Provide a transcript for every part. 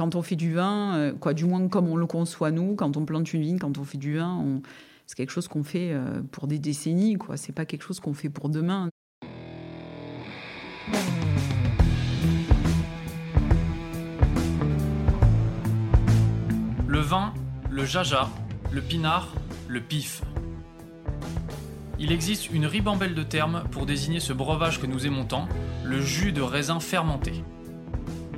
quand on fait du vin, quoi, du moins comme on le conçoit nous, quand on plante une vigne, quand on fait du vin, c'est quelque chose qu'on fait pour des décennies, quoi. C'est pas quelque chose qu'on fait pour demain. Le vin, le jaja, le pinard, le pif. Il existe une ribambelle de termes pour désigner ce breuvage que nous aimons tant, le jus de raisin fermenté.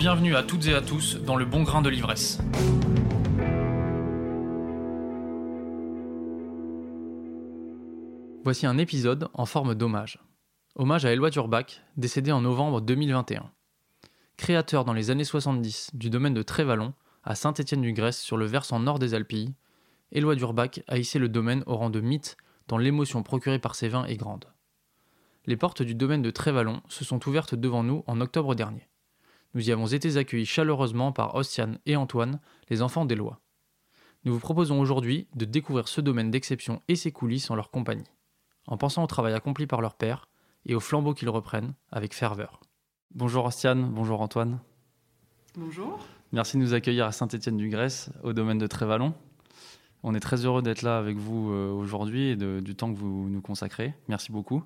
Bienvenue à toutes et à tous dans le bon grain de l'ivresse. Voici un épisode en forme d'hommage. Hommage à Éloi Durbach, décédé en novembre 2021. Créateur dans les années 70 du domaine de Trévalon, à Saint-Étienne-du-Grèce sur le versant nord des Alpilles, Éloi Durbach a hissé le domaine au rang de mythe dont l'émotion procurée par ces vins est grande. Les portes du domaine de Trévalon se sont ouvertes devant nous en octobre dernier. Nous y avons été accueillis chaleureusement par Ostiane et Antoine, les enfants d'Éloi. Nous vous proposons aujourd'hui de découvrir ce domaine d'exception et ses coulisses en leur compagnie, en pensant au travail accompli par leur père et au flambeau qu'ils reprennent avec ferveur. Bonjour Ostiane, bonjour Antoine. Bonjour. Merci de nous accueillir à Saint-Étienne-du-Grèce, au domaine de Trévalon. On est très heureux d'être là avec vous euh, aujourd'hui et du temps que vous nous consacrez. Merci beaucoup.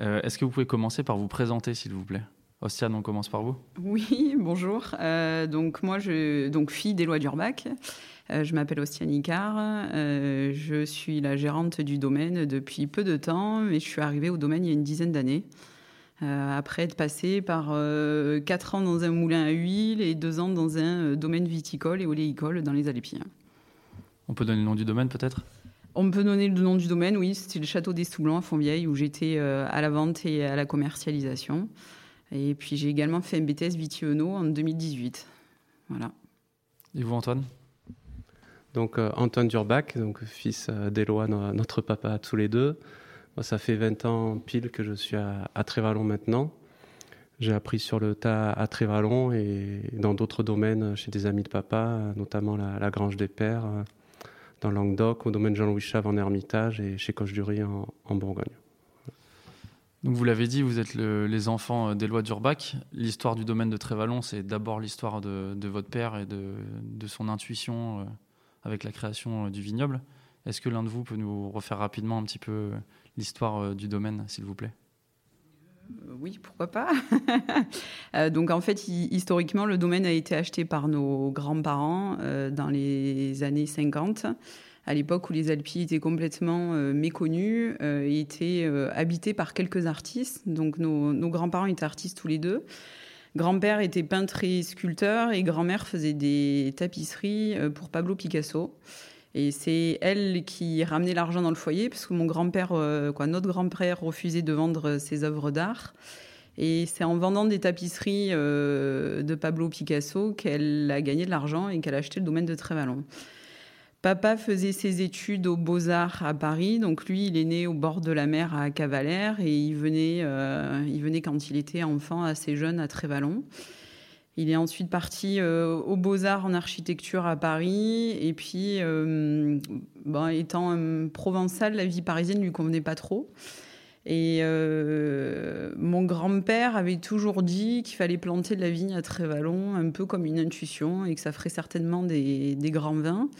Euh, est-ce que vous pouvez commencer par vous présenter, s'il vous plaît? Ostiane, on commence par vous. Oui, bonjour. Euh, donc moi, je donc fille d'Éloi Durbach. je m'appelle Ostiane Icard. je suis la gérante du domaine depuis peu de temps, mais je suis arrivée au domaine il y a une dizaine d'années. après être passée par quatre ans dans un moulin à huile et deux ans dans un domaine viticole et oléicole dans les Alpes. On peut donner le nom du domaine peut-être? On peut donner le nom du domaine, oui. C'était le château des à Fontvieille où j'étais euh, à la vente et à la commercialisation. Et puis j'ai également fait un BTS Vitiono en 2018. Voilà. Et vous, Antoine? Donc euh, Antoine Durbach, donc fils euh, d'Éloi, notre papa tous les deux. Moi, ça fait 20 ans pile que je suis à, Trévalon maintenant. J'ai appris sur le tas à Trévalon et dans d'autres domaines chez des amis de papa, notamment la, la Grange des Pères dans Languedoc, au domaine Jean-Louis Chave en Hermitage et chez Coche-du-Riz en, Bourgogne. Donc vous l'avez dit, vous êtes les enfants euh, d'Éloi d'Urbac. L'histoire du domaine de Trévalon, c'est d'abord l'histoire de, votre père et de, son intuition euh, avec la création euh, du vignoble. Est-ce que l'un de vous peut nous refaire rapidement un petit peu l'histoire du domaine, s'il vous plaît? Oui, pourquoi pas. donc en fait, historiquement, le domaine a été acheté par nos grands-parents dans les années 50 à l'époque où les Alpilles étaient complètement euh, méconnus euh, étaient euh, par quelques artistes. Donc nos, grands-parents étaient artistes tous les deux. Grand-père était peintre et sculpteur et grand-mère faisait des tapisseries pour Pablo Picasso. Et c'est elle qui ramenait l'argent dans le foyer parce que mon grand-père, quoi, notre grand-père refusait de vendre ses œuvres d'art. Et c'est en vendant des tapisseries de Pablo Picasso qu'elle a gagné de l'argent et qu'elle a acheté le domaine de Trévalon. Papa faisait ses études aux Beaux-Arts à Paris, donc lui, il est né au bord de la mer à Cavalère et il venait, euh, il venait quand il était enfant, assez jeune, à Trévalon. Il est ensuite parti euh, aux Beaux-Arts en architecture à Paris. Et puis, euh, étant provençal, la vie parisienne ne lui convenait pas trop. Et mon grand-père avait toujours dit qu'il fallait planter de la vigne à Trévalon, un peu comme une intuition, et que ça ferait certainement des grands vins.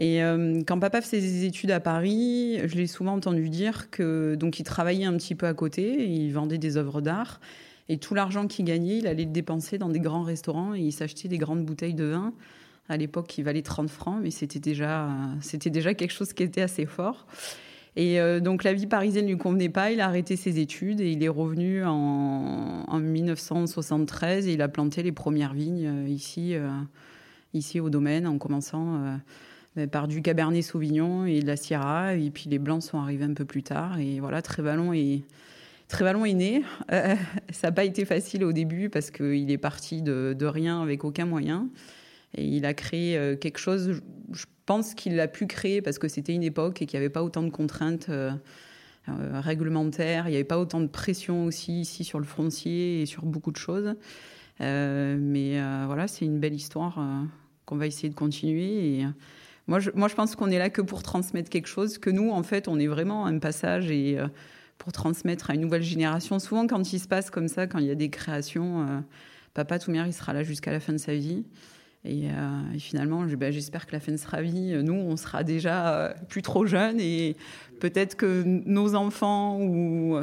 Et euh, quand papa faisait ses études à Paris, je l'ai souvent entendu dire que donc il travaillait un petit peu à côté, il vendait des œuvres d'art et tout l'argent qu'il gagnait, il allait le dépenser dans des grands restaurants et il s'achetait des grandes bouteilles de vin. À l'époque, qui valaient 30 francs, mais c'était déjà c'était déjà quelque chose qui était assez fort. Et euh, donc la vie parisienne ne lui convenait pas, il a arrêté ses études et il est revenu en, en 1973 et il a planté les premières vignes euh, ici, ici au domaine en commençant par du Cabernet Sauvignon et de la Syrah. Et puis les blancs sont arrivés un peu plus tard. Et voilà, Trévalon est, Trévalon est né. Euh, ça n'a pas été facile au début parce qu'il est parti de, rien avec aucun moyen. Et il a créé quelque chose, je pense qu'il l'a pu créer parce que c'était une époque et qu'il n'y avait pas autant de contraintes réglementaires, il n'y avait pas autant de pression aussi ici sur le foncier et sur beaucoup de choses. mais voilà, c'est une belle histoire qu'on va essayer de continuer. Moi, je, pense qu'on est là que pour transmettre quelque chose, que nous, en fait, on est vraiment un passage et pour transmettre à une nouvelle génération. Souvent, quand il se passe comme ça, quand il y a des créations, euh, Papa Toumer, il sera là jusqu'à la fin de sa vie. Et, euh, finalement, ben, j'espère que la fin de sa vie, nous, on sera déjà euh, plus trop jeunes et peut-être que nos enfants ou,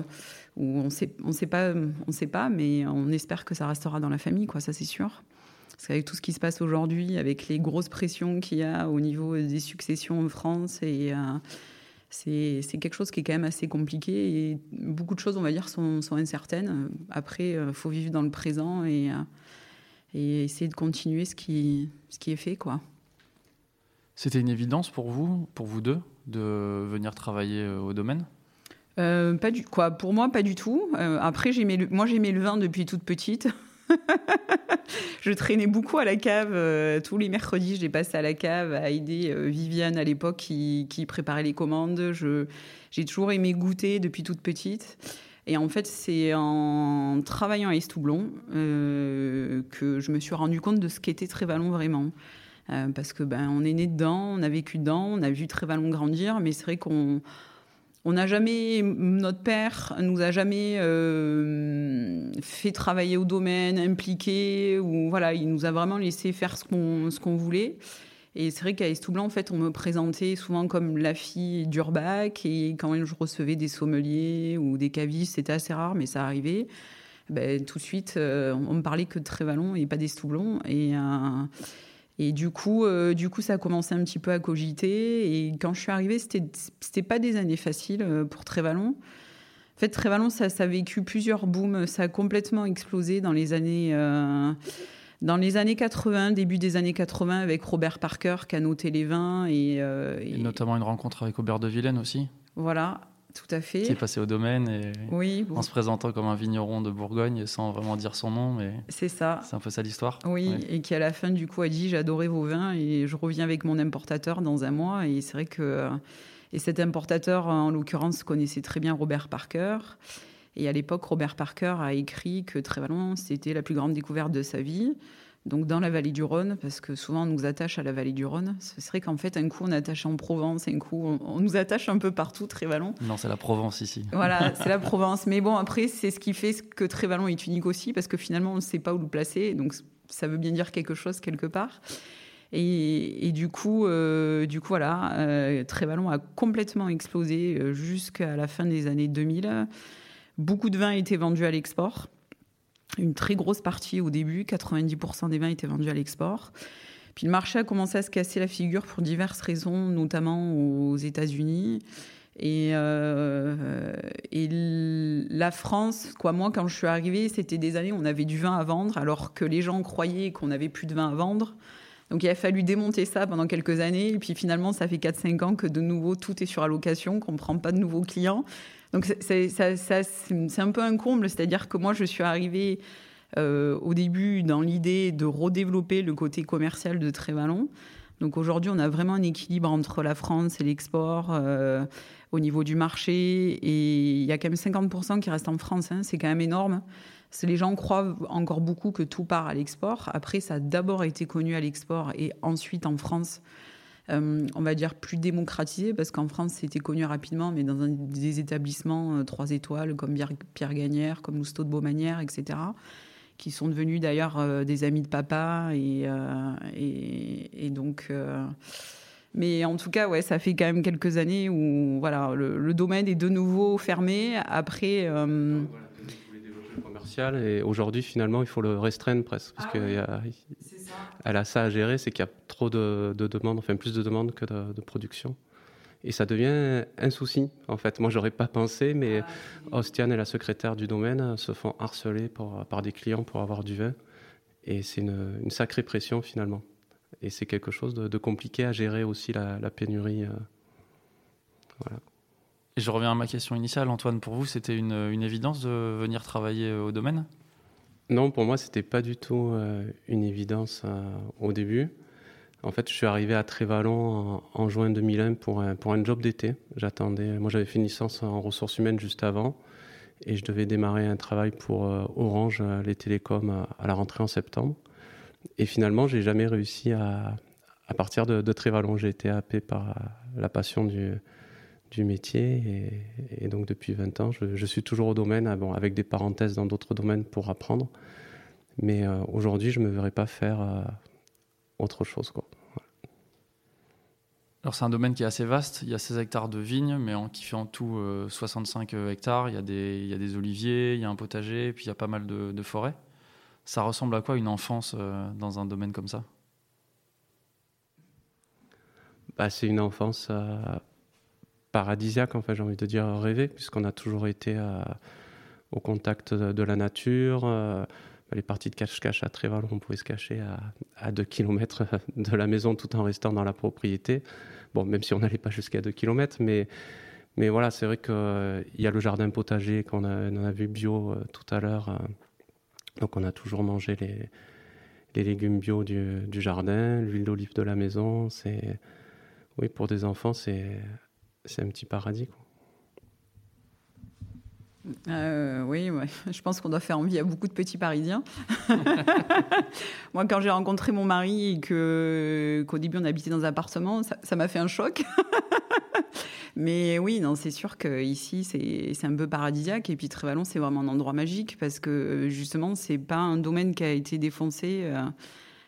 on on sait pas, on sait pas, mais on espère que ça restera dans la famille, quoi. Ça, c'est sûr. Parce qu'avec tout ce qui se passe aujourd'hui, avec les grosses pressions qu'il y a au niveau des successions en France et c'est quelque chose qui est quand même assez compliqué et beaucoup de choses, on va dire, sont, incertaines. Après, il euh, faut vivre dans le présent et, euh, et, essayer de continuer ce qui, ce qui est fait, quoi. C'était une évidence pour vous, pour vous deux, de venir travailler euh, au domaine? Pas du quoi pour moi pas du tout après j'aimais moi j'aimais le vin depuis toute petite je traînais beaucoup à la cave. Euh, tous les mercredis, j'ai passé à la cave à aider euh, Viviane à l'époque qui, préparait les commandes. j'ai toujours aimé goûter depuis toute petite. Et en fait, c'est en travaillant à Estoublon euh, que je me suis rendu compte de ce qu'était Trévalon vraiment. parce que ben, on est né dedans, on a vécu dedans, on a vu Trévalon grandir, mais c'est vrai qu'on on n'a jamais, notre père nous a jamais euh, fait travailler au domaine, impliqué, ou voilà, il nous a vraiment laissé faire ce qu'on ce qu'on voulait. Et c'est vrai qu'à Estoublanc, en fait, on me présentait souvent comme la fille d'Urbac, et quand je recevais des sommeliers ou des cavistes, c'était assez rare, mais ça arrivait. Ben, tout de suite, euh, on me parlait que de Trévalon et pas d'Estoublon. Et, euh, et du coup, euh, du coup, ça a commencé un petit peu à cogiter. Et quand je suis arrivée, c'était, c'était pas des années faciles euh, pour Trévalon. En fait, Trévalon, ça, ça a vécu plusieurs booms. Ça a complètement explosé dans les années, euh, dans les années 80, début des années 80, avec Robert Parker qui a noté les vins. Et, et... notamment une rencontre avec Aubert de Villaine aussi. Voilà. Tout à fait. Qui est passé au domaine et oui, en se présentant comme un vigneron de Bourgogne sans vraiment dire son nom. Mais c'est ça. C'est un peu ça l'histoire. Oui, et qui à la fin du coup a dit j'adorais vos vins et je reviens avec mon importateur dans un mois. Et c'est vrai que et cet importateur en l'occurrence connaissait très bien Robert Parker. Et à l'époque, Robert Parker a écrit que Trévalon, c'était la plus grande découverte de sa vie donc dans la vallée du Rhône, parce que souvent on nous attache à la vallée du Rhône. Ce serait qu'en fait, un coup on attache en Provence, un coup on, nous attache un peu partout, Trévalon. Non, c'est la Provence ici. Voilà, c'est la Provence. Mais bon, après, c'est ce qui fait que Trévalon est unique aussi, parce que finalement on ne sait pas où le placer. Donc ça veut bien dire quelque chose quelque part. Et, du coup, euh, du coup, voilà, euh, Trévalon a complètement explosé euh, jusqu'à la fin des années 2000. Beaucoup de vins étaient vendus à l'export une très grosse partie au début, 90% des vins étaient vendus à l'export. Puis le marché a commencé à se casser la figure pour diverses raisons, notamment aux États-Unis. Et, euh, la France, quoi, moi, quand je suis arrivée, c'était des années où on avait du vin à vendre, alors que les gens croyaient qu'on n'avait plus de vin à vendre. Donc il a fallu démonter ça pendant quelques années. Et puis finalement, ça fait 4-5 ans que de nouveau, tout est sur allocation, qu'on ne prend pas de nouveaux clients. Donc c'est un peu un comble, c'est-à-dire que moi je suis arrivée euh, au début dans l'idée de redévelopper le côté commercial de Trévalon. Donc aujourd'hui on a vraiment un équilibre entre la France et l'export euh, au niveau du marché et il y a quand même 50% qui restent en France, hein. c'est quand même énorme. Les gens croient encore beaucoup que tout part à l'export. Après, ça a d'abord été connu à l'export et ensuite en France. Euh, on va dire, plus démocratisé, parce qu'en France, c'était connu rapidement, mais dans des établissements euh, trois étoiles, comme Pierre Gagnère, comme Lousteau de Beaumanière, etc., qui sont devenus d'ailleurs euh, des amis de papa. Et, et, donc. Mais en tout cas, ouais, ça fait quand même quelques années où voilà, le, domaine est de nouveau fermé. Après. Commercial et aujourd'hui, finalement, il faut le restreindre presque. Parce ah y a, ça à gérer, c'est qu'il y a trop de, demandes, enfin plus de demandes que de, production. Et ça devient un souci, en fait. Moi, j'aurais pas pensé, mais ah, Ostiane et la secrétaire du domaine se font harceler par des clients pour avoir du vin. Et c'est une, sacrée pression, finalement. Et c'est quelque chose de, compliqué à gérer aussi, la, pénurie. Euh, voilà. Je reviens à ma question initiale, Antoine. Pour vous, c'était une, évidence de venir travailler au domaine? Non, pour moi, c'était pas du tout euh, une évidence euh, au début. En fait, je suis arrivé à Trévalon en, juin 2001 pour un, pour un job d'été. J'attendais, moi j'avais fait une licence en ressources humaines juste avant et je devais démarrer un travail pour euh, Orange, euh, les télécoms, à, la rentrée en septembre. Et finalement, j'ai jamais réussi à, à partir de, de Trévalon. J'ai été happé par la passion du, du métier et, donc depuis 20 ans, je, suis toujours au domaine, bon, avec des parenthèses dans d'autres domaines pour apprendre. Mais euh, aujourd'hui, je ne me verrais pas faire autre chose. Quoi. Alors c'est un domaine qui est assez vaste, il y a 16 hectares de vignes, mais en, qui fait en tout 65 euh, euh, hectares, il y, a des, il y, a des, oliviers, il y a un potager, puis il y a pas mal de, de forêts. Ça ressemble à quoi une enfance euh, dans un domaine comme ça? Bah, C'est une enfance paradisiaque, en fait, j'ai envie de dire rêver, puisqu'on a toujours été au contact de, la nature les parties de cache-cache à Tréval, on pouvait se cacher à, 2 km de la maison tout en restant dans la propriété. Bon, même si on n'allait pas jusqu'à 2 km, mais, voilà, c'est vrai qu'il y a le jardin potager qu'on a, vu bio euh, tout à l'heure. Euh. donc on a toujours mangé les, les légumes bio du, du jardin, l'huile d'olive de la maison. C'est, oui, pour des enfants, c'est, c'est un petit paradis. Quoi. Euh, oui, je pense qu'on doit faire envie à beaucoup de petits Parisiens. Moi, quand j'ai rencontré mon mari et que qu'au début on habitait dans un appartement, ça m'a fait un choc. Mais oui, c'est sûr qu'ici c'est un peu paradisiaque et puis Trévalon c'est vraiment un endroit magique parce que justement c'est pas un domaine qui a été défoncé. Euh,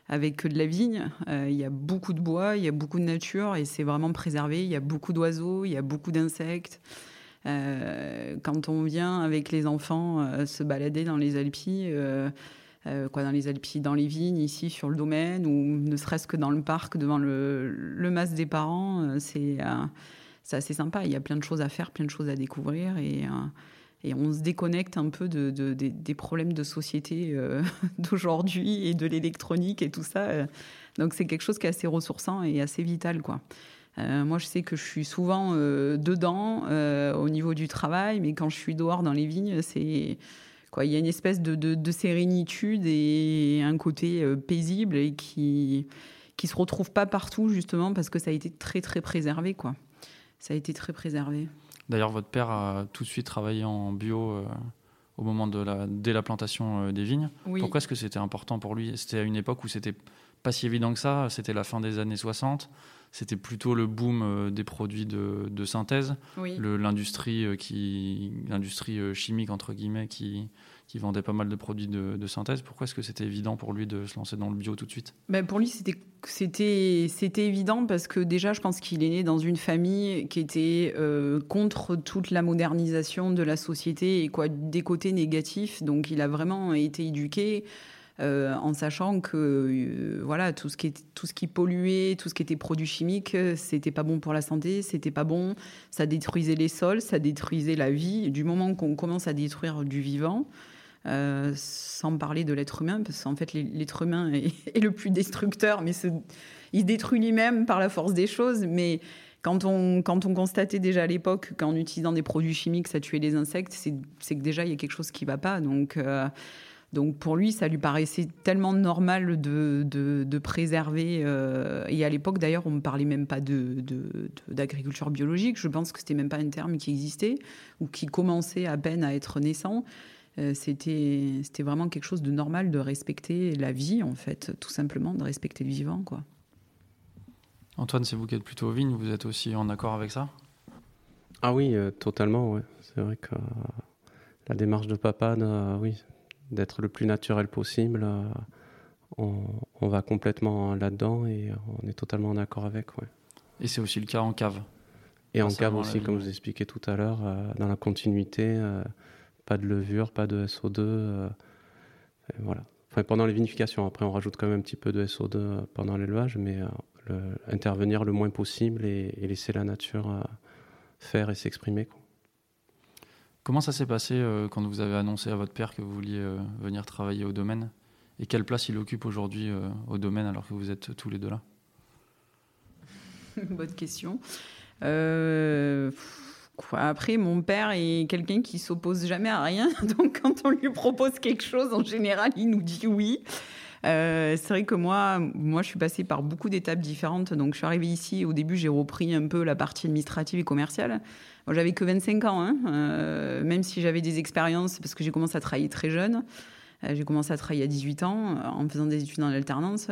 avec de la vigne, euh, il y a beaucoup de bois, il y a beaucoup de nature et c'est vraiment préservé. Il y a beaucoup d'oiseaux, il y a beaucoup d'insectes. Euh, quand on vient avec les enfants euh, se balader dans les Alpilles, quoi, dans les Alpilles, dans les vignes, ici sur le domaine, ou ne serait-ce que dans le parc devant le, le mas des parents, c'est assez sympa. Il y a plein de choses à faire, plein de choses à découvrir et, et on se déconnecte un peu de, des problèmes de société d'aujourd'hui et de l'électronique et tout ça. Donc c'est quelque chose qui est assez ressourçant et assez vital. Euh, moi, je sais que je suis souvent euh, dedans euh, au niveau du travail, mais quand je suis dehors dans les vignes, Il y a une espèce de, de, sérénitude et un côté paisible qui qui se retrouve pas partout justement parce que ça a été très très préservé. Ça a été très préservé. D'ailleurs, votre père a tout de suite travaillé en bio au moment de la, dès la plantation des vignes. Pourquoi est-ce que c'était important pour lui? C'était à une époque où c'était pas si évident que ça. C'était la fin des années 60 c'était plutôt le boom euh, des produits de, de synthèse, l'industrie euh, qui, l'industrie euh, chimique entre guillemets qui, qui vendait pas mal de produits de, synthèse. Pourquoi est-ce que c'était évident pour lui de se lancer dans le bio tout de suite? Ben Pour lui, c'était, évident parce que déjà, je pense qu'il est né dans une famille qui était contre toute la modernisation de la société et quoi, des côtés négatifs. Donc, il a vraiment été éduqué euh, en sachant que euh, voilà tout ce qui tout ce qui polluait, tout ce qui était produit chimique, c'était pas bon pour la santé, c'était pas bon, ça détruisait les sols, ça détruisait la vie. Du moment qu'on commence à détruire du vivant, euh, sans parler de l'être humain, parce qu'en fait l'être humain est, le plus destructeur, mais il détruit lui-même par la force des choses, mais quand on, constatait déjà à l'époque qu'en utilisant des produits chimiques, ça tuait les insectes, c'est que déjà il y a quelque chose qui ne va pas. Donc, donc pour lui, ça lui paraissait tellement normal de, préserver. Euh, et à l'époque, d'ailleurs, on ne parlait même pas d'agriculture biologique. Je pense que c'était même pas un terme qui existait ou qui commençait à peine à être naissant. Euh, c'était vraiment quelque chose de normal de respecter la vie, en fait, tout simplement, de respecter le vivant. quoi. Antoine, c'est vous qui êtes plutôt vigne, vous êtes aussi en accord avec ça? Ah oui, euh, totalement. Ouais. C'est vrai que la démarche de papa, oui, d'être le plus naturel possible. Euh, on, va complètement là-dedans et on est totalement en accord avec. Ouais. Et c'est aussi le cas en cave? Et en cave aussi, comme je vous expliquais tout à l'heure, euh, dans la continuité, euh, pas de levure, pas de SO2. voilà. Enfin, pendant les vinifications, après on rajoute quand même un petit peu de SO2 pendant l'élevage, mais intervenir le moins possible et, et laisser la nature faire et s'exprimer. Comment ça s'est passé euh, quand vous avez annoncé à votre père que vous vouliez euh, venir travailler au domaine? Et quelle place il occupe aujourd'hui euh, au domaine alors que vous êtes tous les deux là? Bonne question. Après, mon père est quelqu'un qui s'oppose jamais à rien. Donc, quand on lui propose quelque chose, en général, il nous dit oui. c'est vrai que moi, moi, je suis passée par beaucoup d'étapes différentes. Donc, je suis arrivée ici. Au début, j'ai repris un peu la partie administrative et commerciale. Moi, j'avais que 25 ans, hein, même si j'avais des expériences, parce que j'ai commencé à travailler très jeune. j'ai commencé à travailler à 18 ans en faisant des études en alternance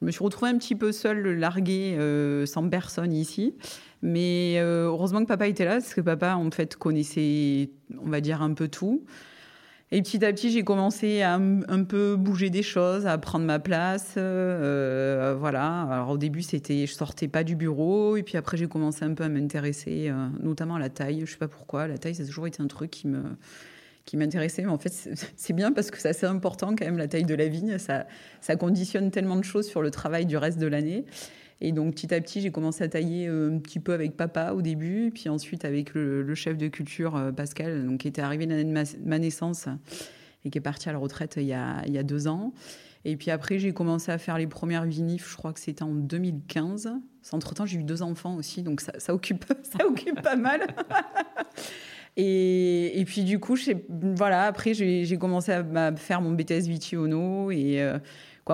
je me suis retrouvée un petit peu seule, larguée, euh, sans personne ici. Mais euh, heureusement que papa était là, parce que papa, en fait, connaissait, on va dire, un peu tout. Et petit à petit, j'ai commencé à un peu bouger des choses, à prendre ma place. Euh, voilà. Alors au début, c'était, je sortais pas du bureau, et puis après, j'ai commencé un peu à m'intéresser, notamment à la taille. Je sais pas pourquoi. La taille, ça a toujours été un truc qui me, qui m'intéressait. Mais en fait, c'est bien parce que c'est important quand même, la taille de la vigne. Ça, ça conditionne tellement de choses sur le travail du reste de l'année. Et donc, petit à petit, j'ai commencé à tailler euh, un petit peu avec papa au début, puis ensuite avec le, chef de culture, euh, Pascal, donc, qui était arrivé l'année de ma, naissance et qui est parti à la retraite il y a, deux ans. Et puis après, j'ai commencé à faire les premières vinifs, je crois que c'était en 2015. Entre-temps, j'ai eu deux enfants aussi, donc ça, ça occupe, ça occupe pas mal. Et, puis du coup, voilà, après j'ai commencé à, faire mon BTS Vitiono et euh,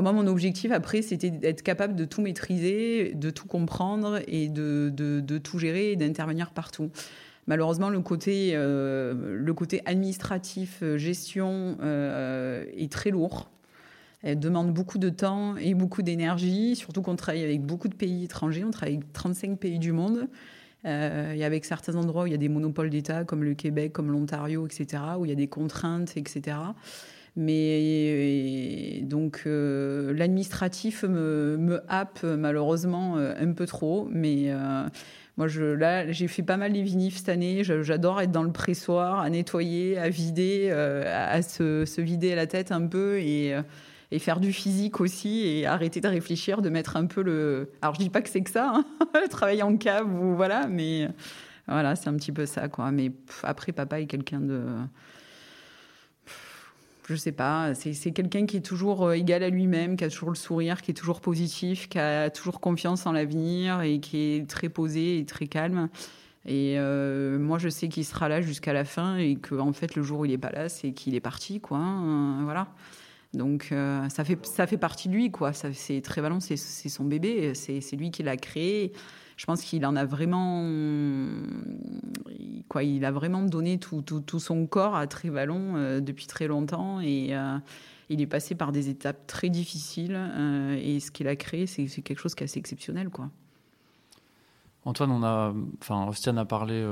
moi mon objectif après c'était d'être capable de tout maîtriser, de tout comprendre et de, tout gérer et d'intervenir partout. Malheureusement, le côté, euh, administratif, euh, gestion est très lourd. Elle demande beaucoup de temps et beaucoup d'énergie, surtout qu'on travaille avec beaucoup de pays étrangers. On travaille avec 35 pays du monde. Euh, et avec certains endroits où il y a des monopoles d'État, comme le Québec, comme l'Ontario, etc., où il y a des contraintes, etc. Mais donc euh, l'administratif me, me, happe malheureusement euh, un peu trop. Mais moi, je, là, j'ai fait pas mal les vinifs cette année. J'adore être dans le pressoir, à nettoyer, à vider, à, se, se, vider la tête un peu et et faire du physique aussi et arrêter de réfléchir, de mettre un peu le. Alors je dis pas que c'est que ça, hein, travailler en cave ou voilà, mais voilà, c'est un petit peu ça quoi. Mais après, papa est quelqu'un de. Je sais pas, c'est quelqu'un qui est toujours euh, égal à lui-même, qui a toujours le sourire, qui est toujours positif, qui a toujours confiance en l'avenir et qui est très posé et très calme. Et euh, moi, je sais qu'il sera là jusqu'à la fin et que, en fait, le jour où il est pas là, c'est qu'il est parti, quoi. Hein, voilà. Donc euh, ça, fait, ça fait partie de lui, quoi. C'est très Vallon, c'est son bébé, c'est lui qui l'a créé. Je pense qu'il en a vraiment, quoi, il a vraiment donné tout, tout, son corps à Trévalon euh, depuis très longtemps et euh, il est passé par des étapes très difficiles et ce qu'il a créé, c'est quelque chose qui est assez exceptionnel, quoi. Antoine, on a, enfin, Ostian a parlé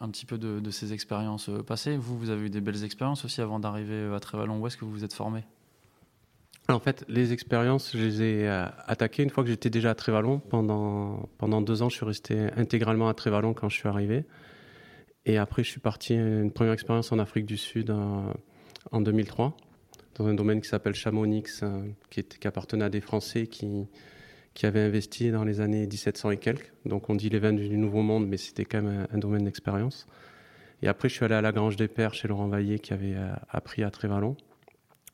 un petit peu de, ses expériences passées. Vous, vous avez eu des belles expériences aussi avant d'arriver à Trévalon. Où est-ce que vous vous êtes formé? En fait, les expériences, je les ai euh, attaquées une fois que j'étais déjà à Trévalon. Pendant, pendant deux ans, je suis resté intégralement à Trévalon quand je suis arrivé. Et après, je suis parti une première expérience en Afrique du Sud en, 2003, dans un domaine qui s'appelle Chamonix, euh, qui, appartenait à des Français qui, qui avaient investi dans les années 1700 et quelques. Donc on dit les vins du Nouveau Monde, mais c'était quand même un, domaine d'expérience. Et après, je suis allé à la Grange des Pères chez Laurent Vaillé, qui avait euh, appris à Trévalon.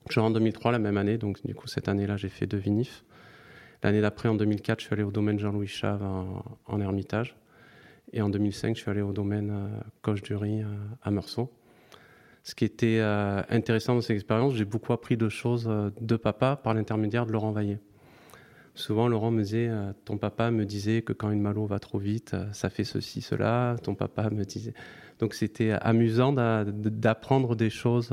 Je suis en 2003, la même année, donc du coup, cette année-là, j'ai fait deux vinifs. L'année d'après, en 2004, je suis allé au domaine Jean-Louis Chave en, Ermitage. Et en 2005, je suis allé au domaine euh, Coche du euh, à Meursault. Ce qui était euh, intéressant dans cette expérience, j'ai beaucoup appris de choses de papa par l'intermédiaire de Laurent Vaillet. Souvent, Laurent me disait, ton papa me disait que quand une malo va trop vite, ça fait ceci, cela. Ton papa me disait. Donc c'était amusant d'apprendre des choses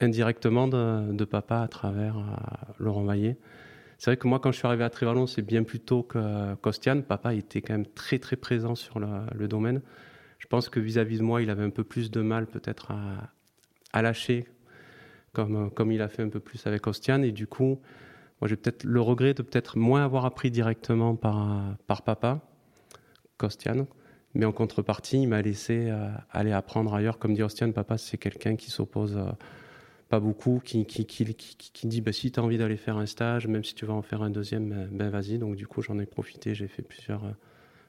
indirectement de, papa à travers euh, Laurent Vaillet. C'est vrai que moi, quand je suis arrivé à Trévalon, c'est bien plus tôt que Costiane. Papa était quand même très très présent sur le, domaine. Je pense que vis-à-vis de moi, il avait un peu plus de mal peut-être à, lâcher, comme, comme il a fait un peu plus avec Costiane. Et du coup, moi j'ai peut-être le regret de peut-être moins avoir appris directement par, par papa, Costiane. Mais en contrepartie, il m'a laissé euh, aller apprendre ailleurs. Comme dit Costiane, papa, c'est quelqu'un qui s'oppose... Euh, pas beaucoup, qui, qui, qui, qui dit bah, si tu as envie d'aller faire un stage, même si tu vas en faire un deuxième, ben, ben vas-y. Donc du coup, j'en ai profité, j'ai fait plusieurs euh,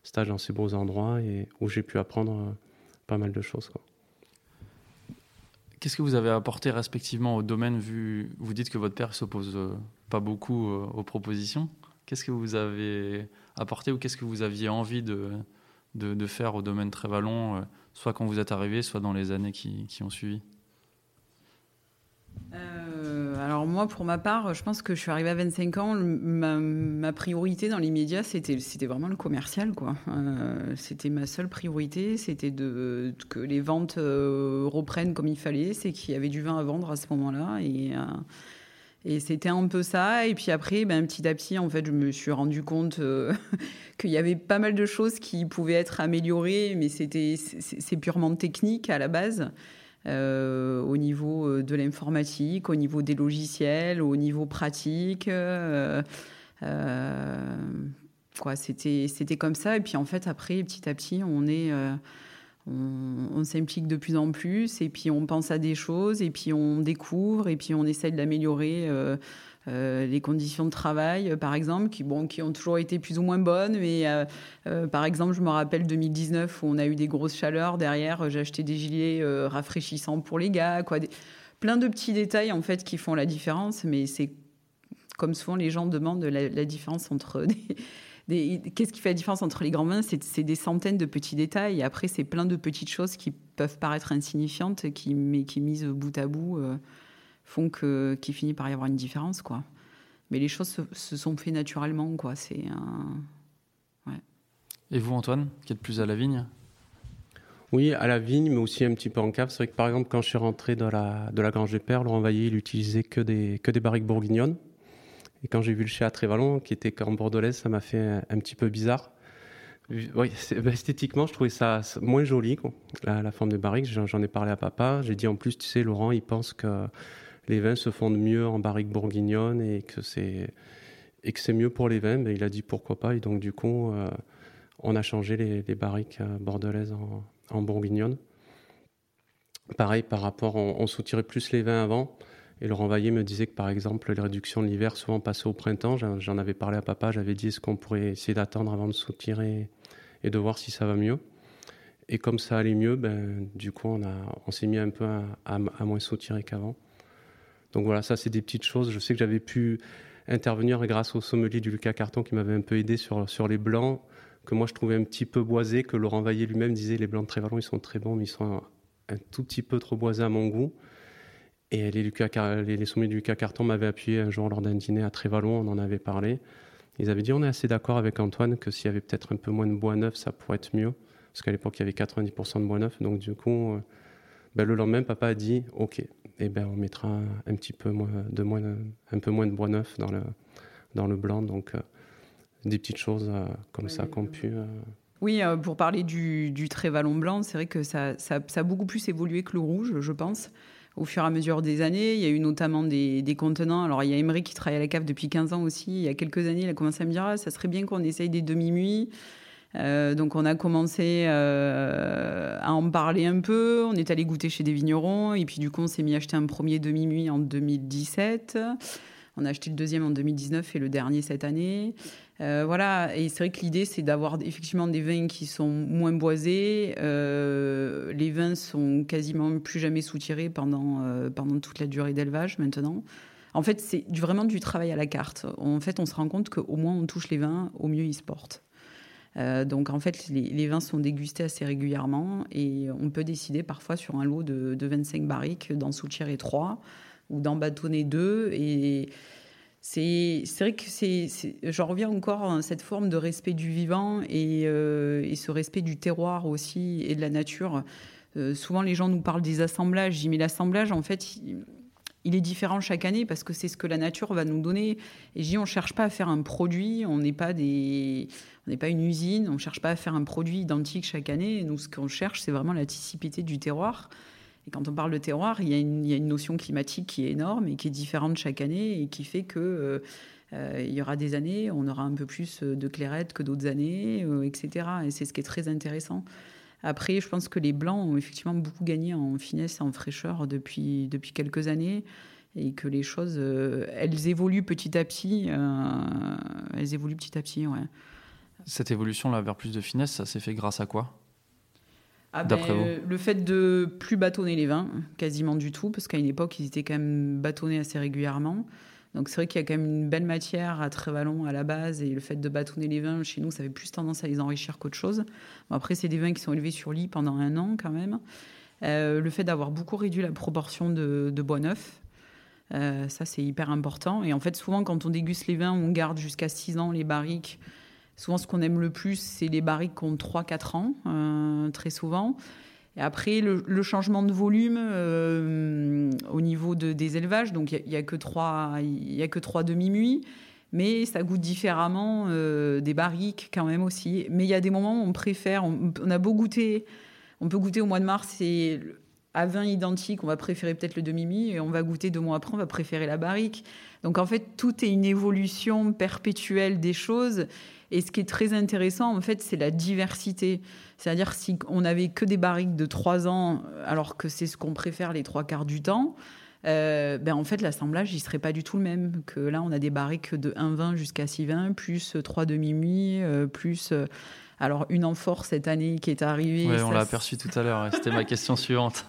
stages dans ces beaux endroits et où j'ai pu apprendre euh, pas mal de choses. Qu'est-ce que vous avez apporté respectivement au domaine vu Vous dites que votre père s'oppose euh, pas beaucoup aux propositions. Qu'est-ce que vous avez apporté ou qu'est-ce que vous aviez envie de, de, de faire au domaine Trévalon, soit quand vous êtes arrivé, soit dans les années qui, qui ont suivi? Alors moi, pour ma part, je pense que je suis arrivée à 25 ans, ma, priorité dans les médias, c'était, c'était vraiment le commercial. Euh, c'était ma seule priorité, c'était que les ventes euh, reprennent comme il fallait, c'est qu'il y avait du vin à vendre à ce moment-là. Et, euh, c'était un peu ça. Et puis après, ben, petit à petit, en fait, je me suis rendu compte qu'il y avait pas mal de choses qui pouvaient être améliorées, mais c'est purement technique à la base. Euh, au niveau euh, de l'informatique, au niveau des logiciels, au niveau pratique. Euh, quoi, c'était, c'était comme ça. Et puis en fait, après, petit à petit, on est. on, s'implique de plus en plus et puis on pense à des choses et puis on découvre et puis on essaye de l'améliorer euh, les conditions de travail, euh, par exemple, qui, bon, qui ont toujours été plus ou moins bonnes. Mais euh, par exemple, je me rappelle 2019 où on a eu des grosses chaleurs. Derrière, j'ai acheté des gilets rafraîchissants pour les gars. Quoi. plein de petits détails en fait qui font la différence. Mais c'est comme souvent les gens demandent la, différence entre Qu'est-ce qui fait la différence entre les grands vins C'est des centaines de petits détails. Après, c'est plein de petites choses qui peuvent paraître insignifiantes, qui, mais qui mises bout à bout font que qu'il finit par y avoir une différence, quoi. Mais les choses se, sont faites naturellement, quoi. C'est un... ouais. Et vous, Antoine, qui êtes plus à la vigne? Oui, à la vigne, mais aussi un petit peu en cave. C'est vrai que par exemple, quand je suis rentré de la, de la Grange des Pères, Laurent Vaillé, il utilisait que des, que des barriques bourguignonnes. Et quand j'ai vu le chez Trévalon, qui était en bordelaise, ça m'a fait un, petit peu bizarre. Oui, bah, esthétiquement, je trouvais ça moins joli, la, la, forme de barrique. J'en ai parlé à papa. J'ai dit en plus, tu sais, Laurent, il pense que les vins se fondent mieux en barrique bourguignonne et que c'est que c'est mieux pour les vins. Mais il a dit pourquoi pas et donc du coup euh, on a changé les, barriques euh, bordelaises en, bourguignonne. Pareil par rapport, on, soutirait plus les vins avant. Et Laurent Vaillé me disait que par exemple les réductions de l'hiver souvent passaient au printemps. J'en avais parlé à papa, j'avais dit est-ce qu'on pourrait essayer d'attendre avant de soutirer et de voir si ça va mieux? Et comme ça allait mieux, ben, du coup on, a, on s'est mis un peu à moins soutirer qu'avant. Donc voilà, ça c'est des petites choses. Je sais que j'avais pu intervenir grâce au sommelier du Lucas Carton qui m'avait un peu aidé sur, sur les blancs, que moi je trouvais un petit peu boisés, que Laurent Vaillé lui-même disait les blancs de Trévalon ils sont très bons, mais ils sont un, tout petit peu trop boisés à mon goût. Et les, Lucas, sommeliers du Lucas Carton m'avaient appuyé un jour lors d'un dîner à Trévalon, on en avait parlé. Ils avaient dit on est assez d'accord avec Antoine que s'il y avait peut-être un peu moins de bois neuf, ça pourrait être mieux. Parce qu'à l'époque, il y avait 90% de bois neuf. Donc du coup, euh, ben, le lendemain, papa a dit ok, eh ben, on mettra un petit peu moins de, moins, un peu moins de bois neuf dans le, dans le blanc. Donc, euh, des petites choses euh, comme ça qu'on pu. Euh, oui, pour parler du, du Trévalon blanc, c'est vrai que ça, ça, a beaucoup plus évolué que le rouge, je pense, au fur et à mesure des années. Il y a eu notamment des, des contenants. Alors, il y a Emery qui travaille à la cave depuis 15 ans aussi. Il y a quelques années, il a commencé à me dire ah, ça serait bien qu'on essaye des demi-muits. Euh, donc on a commencé euh, à en parler un peu, on est allé goûter chez des vignerons et puis du coup on s'est mis à acheter un premier demi-muit en 2017. On a acheté le deuxième en 2019 et le dernier cette année. Euh, voilà, et c'est vrai que l'idée c'est d'avoir effectivement des vins qui sont moins boisés. les vins sont quasiment plus jamais soutirés pendant, pendant toute la durée d'élevage maintenant. En fait, c'est vraiment du travail à la carte. En fait, on se rend compte qu'au moins on touche les vins, au mieux ils se portent. Euh, donc en fait, les, vins sont dégustés assez régulièrement et on peut décider parfois sur un lot de, 25 barriques d'en soutirer 3 ou d'en bâtonner 2. Et c'est vrai que c'est, j'en reviens encore à cette forme de respect du vivant et, euh, ce respect du terroir aussi et de la nature. Euh, souvent, les gens nous parlent des assemblages. J'y mets l'assemblage, en fait, il est différent chaque année parce que c'est ce que la nature va nous donner. Et dis, on ne cherche pas à faire un produit, on n'est pas, des, on n'est pas une usine, on ne cherche pas à faire un produit identique chaque année. Nous, ce qu'on cherche, c'est vraiment la du terroir. Et quand on parle de terroir, il y, a une, notion climatique qui est énorme et qui est différente chaque année et qui fait que euh, euh, il y aura des années, on aura un peu plus de clairette que d'autres années, euh, etc. Et c'est ce qui est très intéressant. Après, je pense que les blancs ont effectivement beaucoup gagné en finesse et en fraîcheur depuis, quelques années et que les choses, euh, elles évoluent petit à petit. Euh, elles évoluent petit à petit, ouais. Cette évolution-là vers plus de finesse, ça s'est fait grâce à quoi? Ah ben, le fait de plus bâtonner les vins, quasiment du tout, parce qu'à une époque, ils étaient quand même bâtonnés assez régulièrement. Donc c'est vrai qu'il y a quand même une belle matière à Trévalon à la base et le fait de bâtonner les vins chez nous, ça avait plus tendance à les enrichir qu'autre chose. après, c'est des vins qui sont élevés sur lit pendant un an quand même. Euh, le fait d'avoir beaucoup réduit la proportion de, bois neuf, ça, c'est hyper important. Et en fait, souvent, quand on déguste les vins, on garde jusqu'à 6 ans les barriques. Souvent, ce qu'on aime le plus, c'est les barriques qui ont 3-4 ans, très souvent. Et après, le, changement de volume au niveau de, des élevages, donc il n'y a, a, que 3, demi-muits mais ça goûte différemment euh, des barriques quand même aussi. Mais il y a des moments où on préfère, on, a beau goûter, on peut goûter au mois de mars et à vin identique, on va préférer peut-être le demi-mi et on va goûter deux mois après, on va préférer la barrique. Donc en fait, tout est une évolution perpétuelle des choses. Et ce qui est très intéressant, en fait, c'est la diversité. C'est-à-dire si on n'avait que des barriques de trois ans, alors que c'est ce qu'on préfère les trois quarts du temps, euh, ben en fait, l'assemblage, il serait pas du tout le même. Que là, on a des barriques de 1,20 jusqu'à 6,20, plus 3 demi-muits, euh, plus. Euh, alors, une amphore cette année qui est arrivée. Oui, on l'a aperçu tout à l'heure. C'était ma question suivante.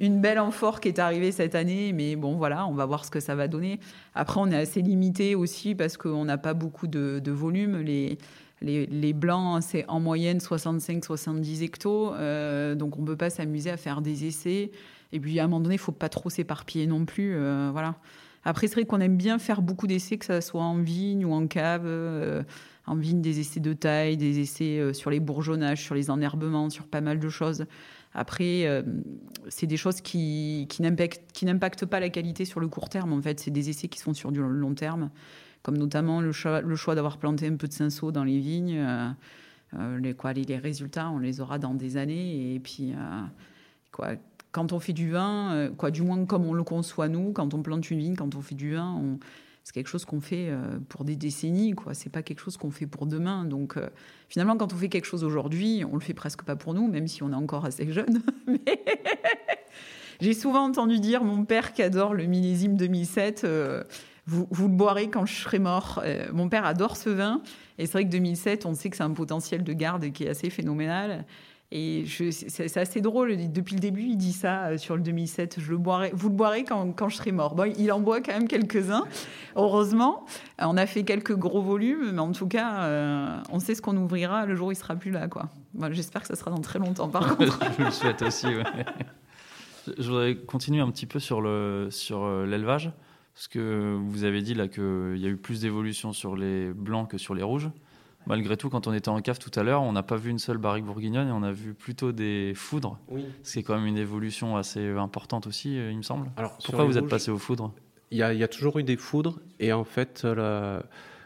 une, belle amphore qui est arrivée cette année, mais bon, voilà, on va voir ce que ça va donner. Après, on est assez limité aussi parce qu'on n'a pas beaucoup de, de volume. Les, les, les, blancs, c'est en moyenne 65-70 hectos. donc, on ne peut pas s'amuser à faire des essais. Et puis à un moment donné, il faut pas trop s'éparpiller non plus. Euh, voilà. Après, c'est vrai qu'on aime bien faire beaucoup d'essais, que ce soit en vigne ou en cave. Euh, en vigne, des essais de taille, des essais euh, sur les bourgeonnages, sur les enherbements, sur pas mal de choses. Après, c'est des choses qui, qui n'impactent pas la qualité sur le court terme. En fait, c'est des essais qui sont sur du long terme, comme notamment le choix, le choix d'avoir planté un peu de cinceau dans les vignes. les, quoi, les, les, résultats, on les aura dans des années. Et puis, quoi, quand on fait du vin, euh, quoi, du moins comme on le conçoit nous, quand on plante une vigne, quand on fait du vin, c'est quelque chose qu'on fait euh, pour des décennies, quoi. C'est pas quelque chose qu'on fait pour demain. Donc, euh, finalement, quand on fait quelque chose aujourd'hui, on le fait presque pas pour nous, même si on est encore assez jeune. J'ai souvent entendu dire mon père qui adore le millésime 2007. Vous, vous, le boirez quand je serai mort. mon père adore ce vin. Et c'est vrai que 2007, on sait que c'est un potentiel de garde qui est assez phénoménal. Et c'est assez drôle. Depuis le début, il dit ça euh, sur le 2007. Je le boirai, vous le boirez quand, quand je serai mort. Bon, il en boit quand même quelques-uns, heureusement. On a fait quelques gros volumes, mais en tout cas, euh, on sait ce qu'on ouvrira le jour où il sera plus là. Quoi. J'espère que ça sera dans très longtemps, par contre. je le souhaite aussi. Je voudrais continuer un petit peu sur le sur euh, l'élevage, parce que vous avez dit là qu'il y a eu plus d'évolution sur les blancs que sur les rouges malgré tout, quand on était en cave tout à l'heure, on n'a pas vu une seule barrique bourguignonne et on a vu plutôt des foudres. Oui. C'est quand même une évolution assez importante aussi, euh, il me semble. Alors, Pourquoi vous êtes passé aux foudres? il y, a, toujours eu des foudres et en fait, le,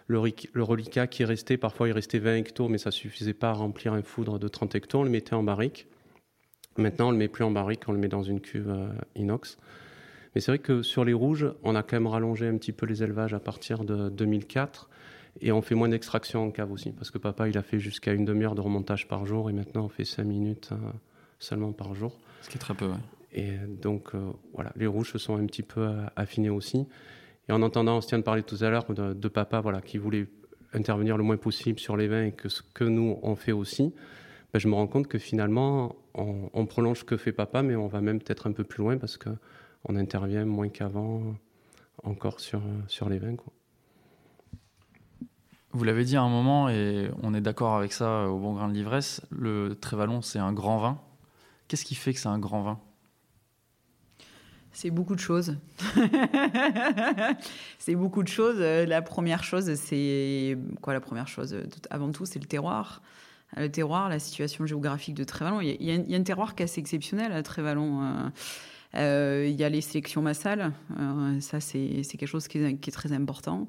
le, reliquat qui restait, parfois il restait 20 hectos, mais ça suffisait pas à remplir un foudre de 30 hectos, on le mettait en barrique. Maintenant, on le met plus en barrique, on le met dans une cuve euh, inox. Mais c'est vrai que sur les rouges, on a quand même rallongé un petit peu les élevages à partir de 2004. Et on fait moins d'extraction en cave aussi, parce que papa, il a fait jusqu'à une demi-heure de remontage par jour, et maintenant on fait cinq minutes euh, seulement par jour. Ce qui est très peu, oui. Et donc, euh, voilà, les rouges se sont un petit peu affinés aussi. Et en entendant Ostien parler tout à l'heure de, papa, voilà, qui voulait intervenir le moins possible sur les vins et que ce que nous, on fait aussi, ben, je me rends compte que finalement, on, on, prolonge ce que fait papa, mais on va même peut-être un peu plus loin parce qu'on intervient moins qu'avant encore sur, sur les vins. Quoi. Vous l'avez dit à un moment, et on est d'accord avec ça au bon grain de l'ivresse, le Trévalon, c'est un grand vin. Qu'est-ce qui fait que c'est un grand vin? C'est beaucoup de choses. c'est beaucoup de choses. La première chose, c'est quoi la première chose Avant tout, c'est le terroir. Le terroir, la situation géographique de Trévalon. Il y, a, un terroir qui est assez exceptionnel à Trévalon. Euh, euh, il y a les sélections massales. Euh, ça, c'est quelque chose qui est très important.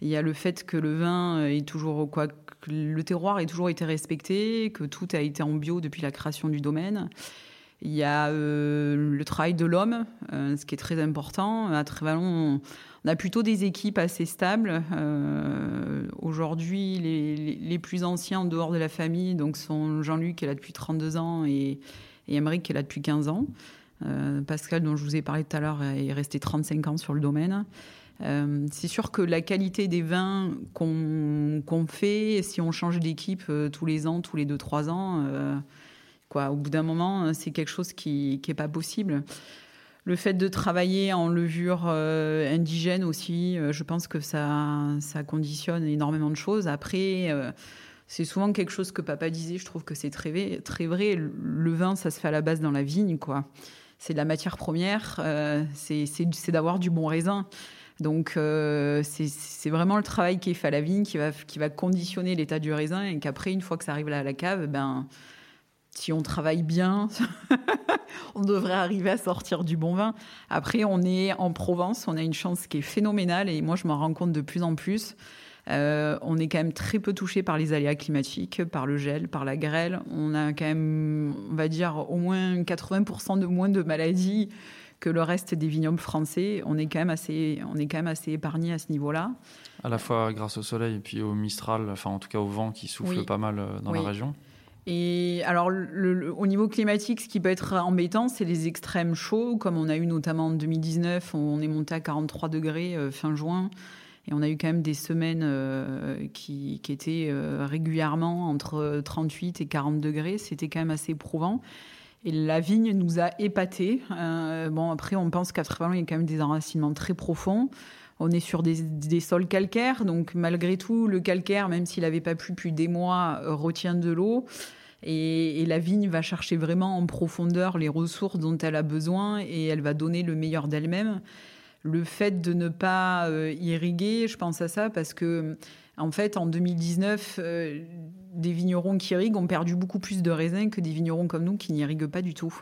Il y a le fait que le vin est toujours quoi, le terroir ait toujours été respecté, que tout a été en bio depuis la création du domaine. Il y a euh, le travail de l'homme, euh, ce qui est très important. À Trévalon, on, a plutôt des équipes assez stables. Euh, aujourd'hui, les, les, plus anciens en dehors de la famille donc sont Jean-Luc qui est là depuis 32 ans et, et qui est là depuis 15 ans. Pascal, dont je vous ai parlé tout à l'heure, est resté 35 ans sur le domaine. Euh, c'est sûr que la qualité des vins qu'on fait, si on change d'équipe euh, tous les ans, tous les 2-3 ans, euh, quoi, au bout d'un moment, c'est quelque chose qui n'est pas possible. Le fait de travailler en levure indigène aussi, je pense que ça, ça conditionne énormément de choses. Après, c'est souvent quelque chose que papa disait, je trouve que c'est très, très vrai. Le vin, ça se fait à la base dans la vigne, quoi. c'est de la matière première, c'est d'avoir du bon raisin. Donc c'est vraiment le travail qui est fait à la vigne qui va, qui va conditionner l'état du raisin et qu'après, une fois que ça arrive à la cave, ben, si on travaille bien, on devrait arriver à sortir du bon vin. Après, on est en Provence, on a une chance qui est phénoménale et moi, je m'en rends compte de plus en plus. Euh, on est quand même très peu touché par les aléas climatiques, par le gel, par la grêle. On a quand même, on va dire, au moins 80% de moins de maladies que le reste des vignobles français. On est quand même assez, on est quand même assez épargné à ce niveau-là. À la fois grâce au soleil et puis au Mistral, enfin en tout cas au vent qui souffle pas mal euh, dans la région. Et alors, au niveau climatique, ce qui peut être embêtant, c'est les extrêmes chauds, comme on a eu notamment en 2019, on est monté à 43 degrés euh, fin juin. Et on a eu quand même des semaines euh, qui, étaient euh, régulièrement entre 38 et 40 degrés. C'était quand même assez éprouvant. Et la vigne nous a épatés. bon, après, on pense qu'à Trévalon, il y a quand même des enracinements très profonds. On est sur des, sols calcaires, donc malgré tout, le calcaire, même s'il n'avait pas plu depuis des mois, retient de l'eau. Et, la vigne va chercher vraiment en profondeur les ressources dont elle a besoin et elle va donner le meilleur d'elle-même. Le fait de ne pas euh, irriguer, je pense à ça parce que, en fait, en 2019, euh, des vignerons qui irriguent ont perdu beaucoup plus de raisins que des vignerons comme nous qui n'irriguent pas du tout.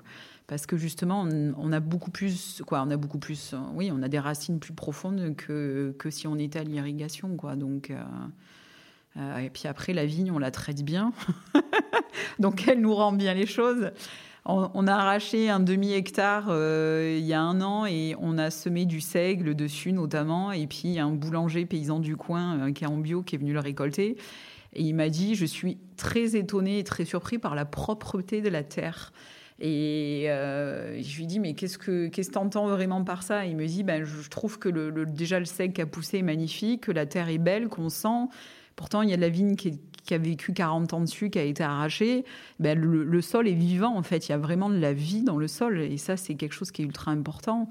Parce que justement, on, a beaucoup plus, quoi, on a beaucoup plus, oui, on a des racines plus profondes que, que si on était à l'irrigation, quoi. Donc, euh, euh, et puis après, la vigne, on la traite bien. Donc elle nous rend bien les choses. On, a arraché un demi-hectare euh, il y a un an et on a semé du seigle dessus notamment. Et puis un boulanger paysan du coin euh, qui est en bio qui est venu le récolter. Et il m'a dit, je suis très étonné et très surpris par la propreté de la terre. Et je lui dis, mais qu'est-ce que qu'est-ce tu entends vraiment par ça? Il me dit, ben, je trouve que le, déjà le seigle qui a poussé est magnifique, que la terre est belle, qu'on sent Pourtant, il y a de la vigne qui, a vécu 40 ans dessus, qui a été arrachée. Ben, le, sol est vivant, en fait. Il y a vraiment de la vie dans le sol. Et ça, c'est quelque chose qui est ultra important.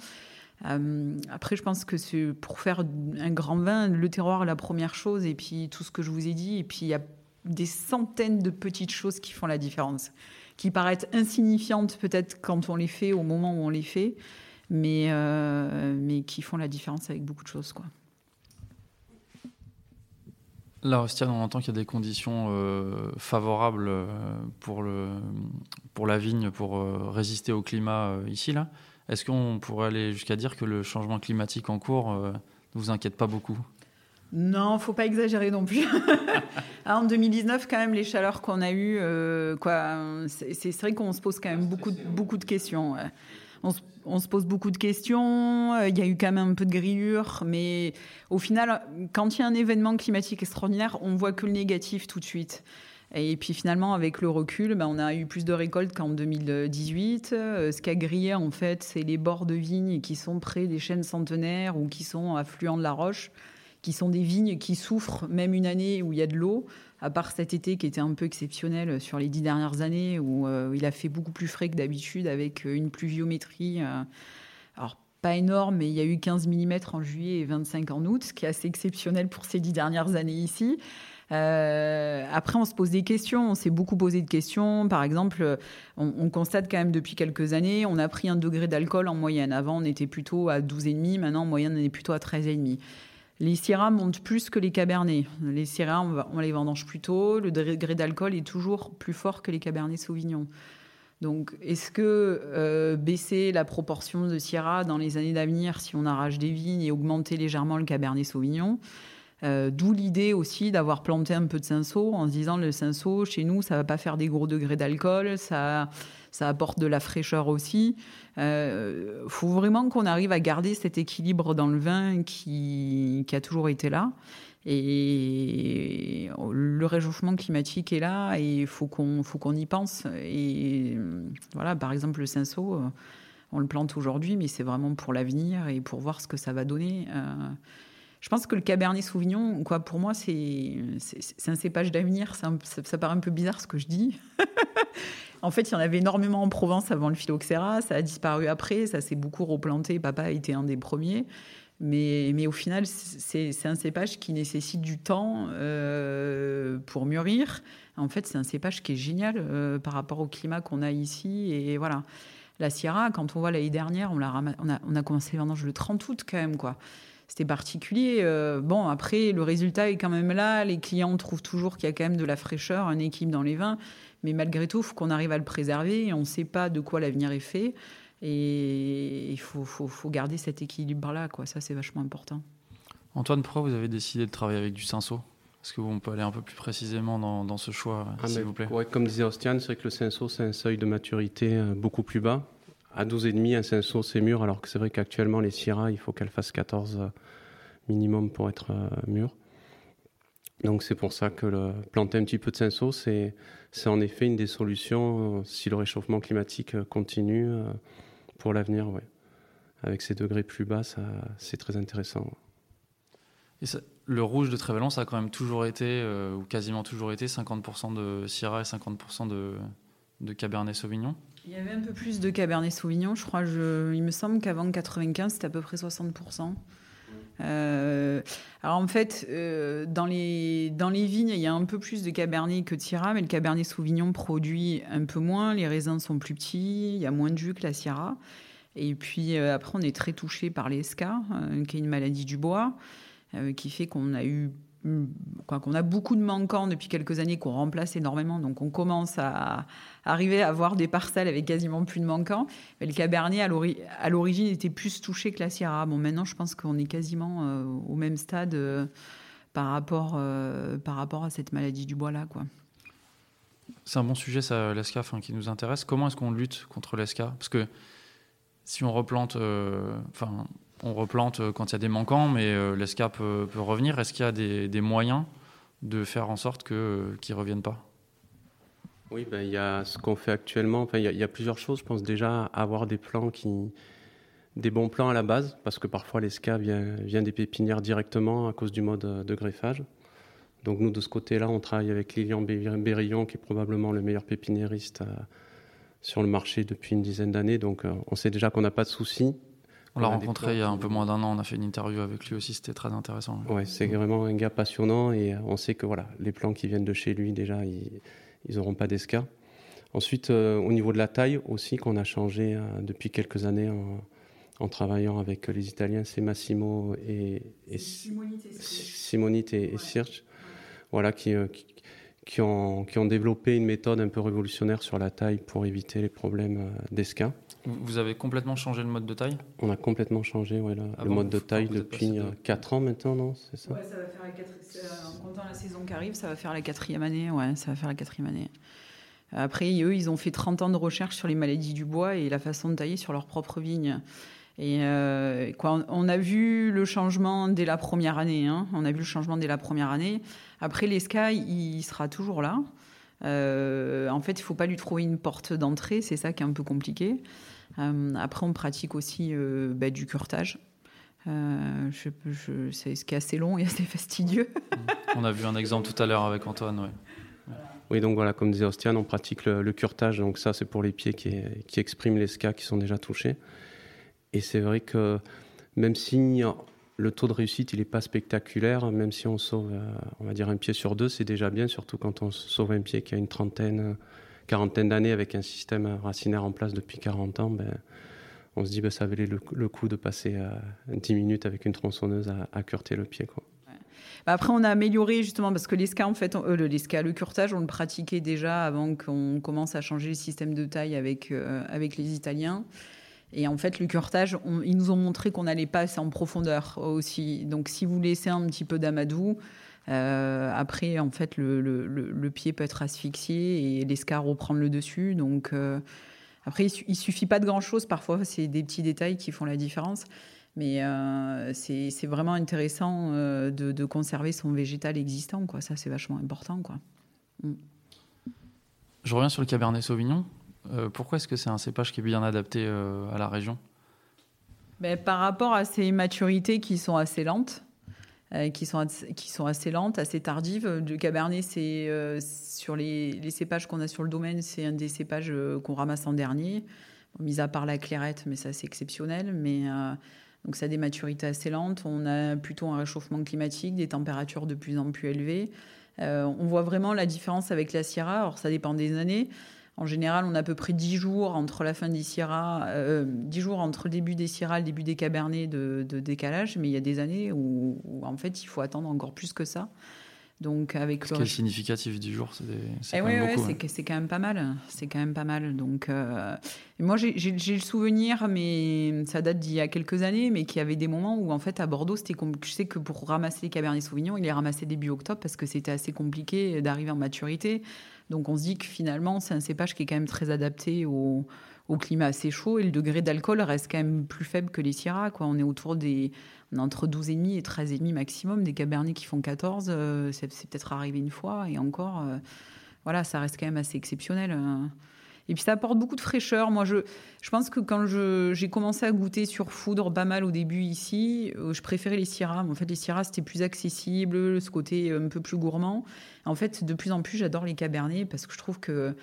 Euh, après, je pense que pour faire un grand vin, le terroir est la première chose. Et puis, tout ce que je vous ai dit. Et puis, il y a des centaines de petites choses qui font la différence. Qui paraissent insignifiantes, peut-être, quand on les fait, au moment où on les fait. Mais, euh, mais qui font la différence avec beaucoup de choses, quoi. Là, Ostia, on entend qu'il y a des conditions euh, favorables euh, pour, le, pour la vigne, pour euh, résister au climat ici. là. Est-ce qu'on pourrait aller jusqu'à dire que le changement climatique en cours ne vous inquiète pas beaucoup? Non, faut pas exagérer non plus. en 2019, quand même, les chaleurs qu'on a eues, quoi, c'est vrai qu'on se pose quand même beaucoup, beaucoup de questions on se, pose beaucoup de questions. Euh, il y a eu quand même un peu de grillure, mais au final, quand il y a un événement climatique extraordinaire, on voit que le négatif tout de suite. Et puis finalement, avec le recul, ben, on a eu plus de récoltes qu'en 2018. Euh, ce qui a grillé, en fait, c'est les bords de vignes qui sont près des chaînes centenaires ou qui sont affluents de la roche, qui sont des vignes qui souffrent même une année où il y a de l'eau à part cet été qui était un peu exceptionnel sur les dix dernières années, où euh, il a fait beaucoup plus frais que d'habitude avec euh, une pluviométrie. Euh, alors, pas énorme, mais il y a eu 15 mm en juillet et 25 en août, ce qui est assez exceptionnel pour ces dix dernières années ici. après, on se pose des questions, on s'est beaucoup posé de questions. Par exemple, on, on, constate quand même depuis quelques années, on a pris un degré d'alcool en moyenne. Avant, on était plutôt à 12,5, maintenant, en moyenne, on est plutôt à 13,5. Les Syrah montent plus que les Cabernets. Les Syrah, on, les vendange plus tôt. Le degré d'alcool est toujours plus fort que les Cabernets Sauvignon. Donc, est-ce que euh, baisser la proportion de Syrah dans les années d'avenir, si on arrache des vignes et augmenter légèrement le Cabernet Sauvignon? Euh, D'où l'idée aussi d'avoir planté un peu de cinsault en se disant le cinsault, chez nous, ça va pas faire des gros degrés d'alcool, ça, ça apporte de la fraîcheur aussi. Il euh, faut vraiment qu'on arrive à garder cet équilibre dans le vin qui, a toujours été là. Et le réchauffement climatique est là et il faut qu'on faut y pense. Et voilà, par exemple, le cinsault, on le plante aujourd'hui, mais c'est vraiment pour l'avenir et pour voir ce que ça va donner. Euh, je pense que le Cabernet Sauvignon, quoi, pour moi, c'est un cépage d'avenir. Ça, ça, paraît un peu bizarre ce que je dis. En fait, il y en avait énormément en Provence avant le phylloxéra. Ça a disparu après. Ça s'est beaucoup replanté. Papa a été un des premiers. Mais, mais au final, c'est un cépage qui nécessite du temps euh, pour mûrir. En fait, c'est un cépage qui est génial euh, par rapport au climat qu'on a ici. Et voilà. La Syrah, quand on voit l'année dernière, on, a, on, a, on a commencé vendanges le 30 août quand même, quoi. C'était particulier. Euh, bon, après, le résultat est quand même là. Les clients trouvent toujours qu'il y a quand même de la fraîcheur, un équilibre dans les vins. Mais malgré tout, il faut qu'on arrive à le préserver. On ne sait pas de quoi l'avenir est fait. Et il faut, faut, faut, garder cet équilibre-là. Quoi. Ça, c'est vachement important. Antoine, pourquoi vous avez décidé de travailler avec du cinceau Est-ce que on peut aller un peu plus précisément dans, dans ce choix, ah, s'il vous plaît? Comme disait Ostian, c'est vrai que le cinceau, c'est un seuil de maturité euh, beaucoup plus bas. À 12,5, un cinceau, c'est mûr, alors que c'est vrai qu'actuellement, les Syrah, il faut qu'elles fassent 14 euh, minimum pour être euh, mûres. Donc c'est pour ça que le, planter un petit peu de cinceau, c'est en effet une des solutions si le réchauffement climatique continue pour l'avenir. Ouais. Avec ces degrés plus bas, c'est très intéressant le rouge de Trévalon, ça a quand même toujours été, euh, ou quasiment toujours été, 50% de Syrah et 50% de, de, Cabernet Sauvignon Il y avait un peu plus de Cabernet Sauvignon, je crois. Je, il me semble qu'avant 95, c'était à peu près 60%. Euh, alors en fait, euh, dans, les, dans les vignes, il y a un peu plus de Cabernet que de Syrah, mais le Cabernet Sauvignon produit un peu moins, les raisins sont plus petits, il y a moins de jus que la Syrah. Et puis après, on est très touché par les SCA, qui est une maladie du bois. Euh, qui fait qu'on a eu qu'on a beaucoup de manquants depuis quelques années, qu'on remplace énormément. Donc on commence à arriver à avoir des parcelles avec quasiment plus de manquants. Mais le Cabernet, à l'origine, était plus touché que la Syrah. Bon, maintenant, je pense qu'on est quasiment euh, au même stade euh, par, rapport, par rapport à cette maladie du bois-là. Quoi. C'est un bon sujet, ça, l'ESCA, qui nous intéresse. Comment est-ce qu'on lutte contre l'ESCA Parce que si on replante... Enfin, on replante euh, quand il y a des manquants, mais euh, l'ESCA peut, revenir. Est-ce qu'il y a des, moyens de faire en sorte euh, qu'ils ne reviennent pas? Oui, ben, il y a ce qu'on fait actuellement. Enfin, il, y a, plusieurs choses. Je pense déjà avoir des plans qui, des bons plans à la base, parce que parfois l'ESCA vient, vient des pépinières directement à cause du mode de greffage. Donc nous, de ce côté-là, on travaille avec Lilian Berillon, qui est probablement le meilleur pépiniériste sur le marché depuis une dizaine d'années. Donc on sait déjà qu'on n'a pas de soucis. On l'a rencontré il y a un peu moins d'un an, on a fait une interview avec lui aussi, c'était très intéressant. Ouais, c'est vraiment un gars passionnant et euh, on sait que voilà, les plants qui viennent de chez lui, déjà, ils n'auront pas d'esca. Ensuite, euh, au niveau de la taille aussi, qu'on a changé euh, depuis quelques années en, travaillant avec les Italiens, c'est Massimo et, Simonite et, Sirch, voilà, qui, qui, ont, qui ont développé une méthode un peu révolutionnaire sur la taille pour éviter les problèmes d'esca. Vous avez complètement changé le mode de taille On a complètement changé ouais, ah le mode de taille depuis 4 ans maintenant, non C'est ça Ouais, ça va faire la quatrième, en comptant la saison qui arrive, ça va faire la quatrième année. Ouais, ça va faire la quatrième année. Après, eux, ils ont fait 30 ans de recherche sur les maladies du bois et la façon de tailler sur leur propre vigne. Et euh, quoi, on a vu le changement dès la première année. Hein. On a vu le changement dès la première année. Après, l'ESCA, il sera toujours là. Euh, en fait, il ne faut pas lui trouver une porte d'entrée. C'est ça qui est un peu compliqué. Euh, après, on pratique aussi euh, bah, du curtage. Euh, je, c'est ce qui est assez long et assez fastidieux. on a vu un exemple tout à l'heure avec Antoine. Oui, donc voilà, comme disait Ostian, on pratique le, curtage. Donc ça, c'est pour les pieds qui, qui, expriment les SCA qui sont déjà touchés. Et c'est vrai que même si le taux de réussite il n'est pas spectaculaire, même si on sauve, on va dire un pied sur deux, c'est déjà bien, surtout quand on sauve un pied qui a une trentaine, quarantaine d'années avec un système racinaire en place depuis 40 ans, ben, on se dit que ben, ça valait le, coup de passer euh, 10 minutes avec une tronçonneuse à, à curter le pied. Après, on a amélioré justement parce que l'esca, en fait, euh, le, le curtage, on le pratiquait déjà avant qu'on commence à changer le système de taille avec, euh, avec les Italiens. Et en fait, le curtage, ils nous ont montré qu'on n'allait pas assez en profondeur aussi. Donc, si vous laissez un petit peu d'amadou, euh, après, en fait, le, le, le, pied peut être asphyxié et l'escar reprendre le dessus. Donc, euh, après, il, suffit pas de grand-chose. Parfois, c'est des petits détails qui font la différence. Mais euh, c'est vraiment intéressant de, de, conserver son végétal existant. Quoi. Ça, c'est vachement important. Quoi. Mm. Je reviens sur le Cabernet Sauvignon. pourquoi est-ce que c'est un cépage qui est bien adapté à la région? Ben, Par rapport à ses maturités qui sont assez lentes. Euh, qui, sont, qui sont assez lentes, assez tardives. Le cabernet, c'est euh, sur les, cépages qu'on a sur le domaine, c'est un des cépages euh, qu'on ramasse en dernier, mis à part la clairette, mais ça c'est exceptionnel. Mais donc ça a des maturités assez lentes. On a plutôt un réchauffement climatique, des températures de plus en plus élevées. on voit vraiment la différence avec la Syrah. Alors ça dépend des années. En général, on a à peu près 10 jours entre la fin des Syrah, 10 jours entre le début des Syrah et le début des Cabernets de, décalage, mais il y a des années où, en fait il faut attendre encore plus que ça. Donc avec est significatif 10 jours, c'est eh quand, même beaucoup, c'est quand même pas mal. C'est quand même pas mal. Donc euh, moi j'ai le souvenir, mais ça date d'il y a quelques années, mais qu'il y avait des moments où en fait à Bordeaux c'était je sais que pour ramasser les Cabernet Sauvignon, il les ramassait début octobre parce que c'était assez compliqué d'arriver en maturité. Donc on se dit que finalement c'est un cépage qui est quand même très adapté au, au climat assez chaud et le degré d'alcool reste quand même plus faible que les Syrah. Quoi. On est autour des entre 12,5 et 13,5 maximum. Des Cabernets qui font 14, euh, c'est, peut-être arrivé une fois. Et encore, euh, voilà, ça reste quand même assez exceptionnel. Euh. Et puis ça apporte beaucoup de fraîcheur. Moi, je, je pense que quand j'ai commencé à goûter sur foudre pas mal au début ici, je préférais les Syrah. En fait, les Syrah, c'était plus accessible, ce côté un peu plus gourmand. En fait, de plus en plus, j'adore les Cabernets parce que je trouve que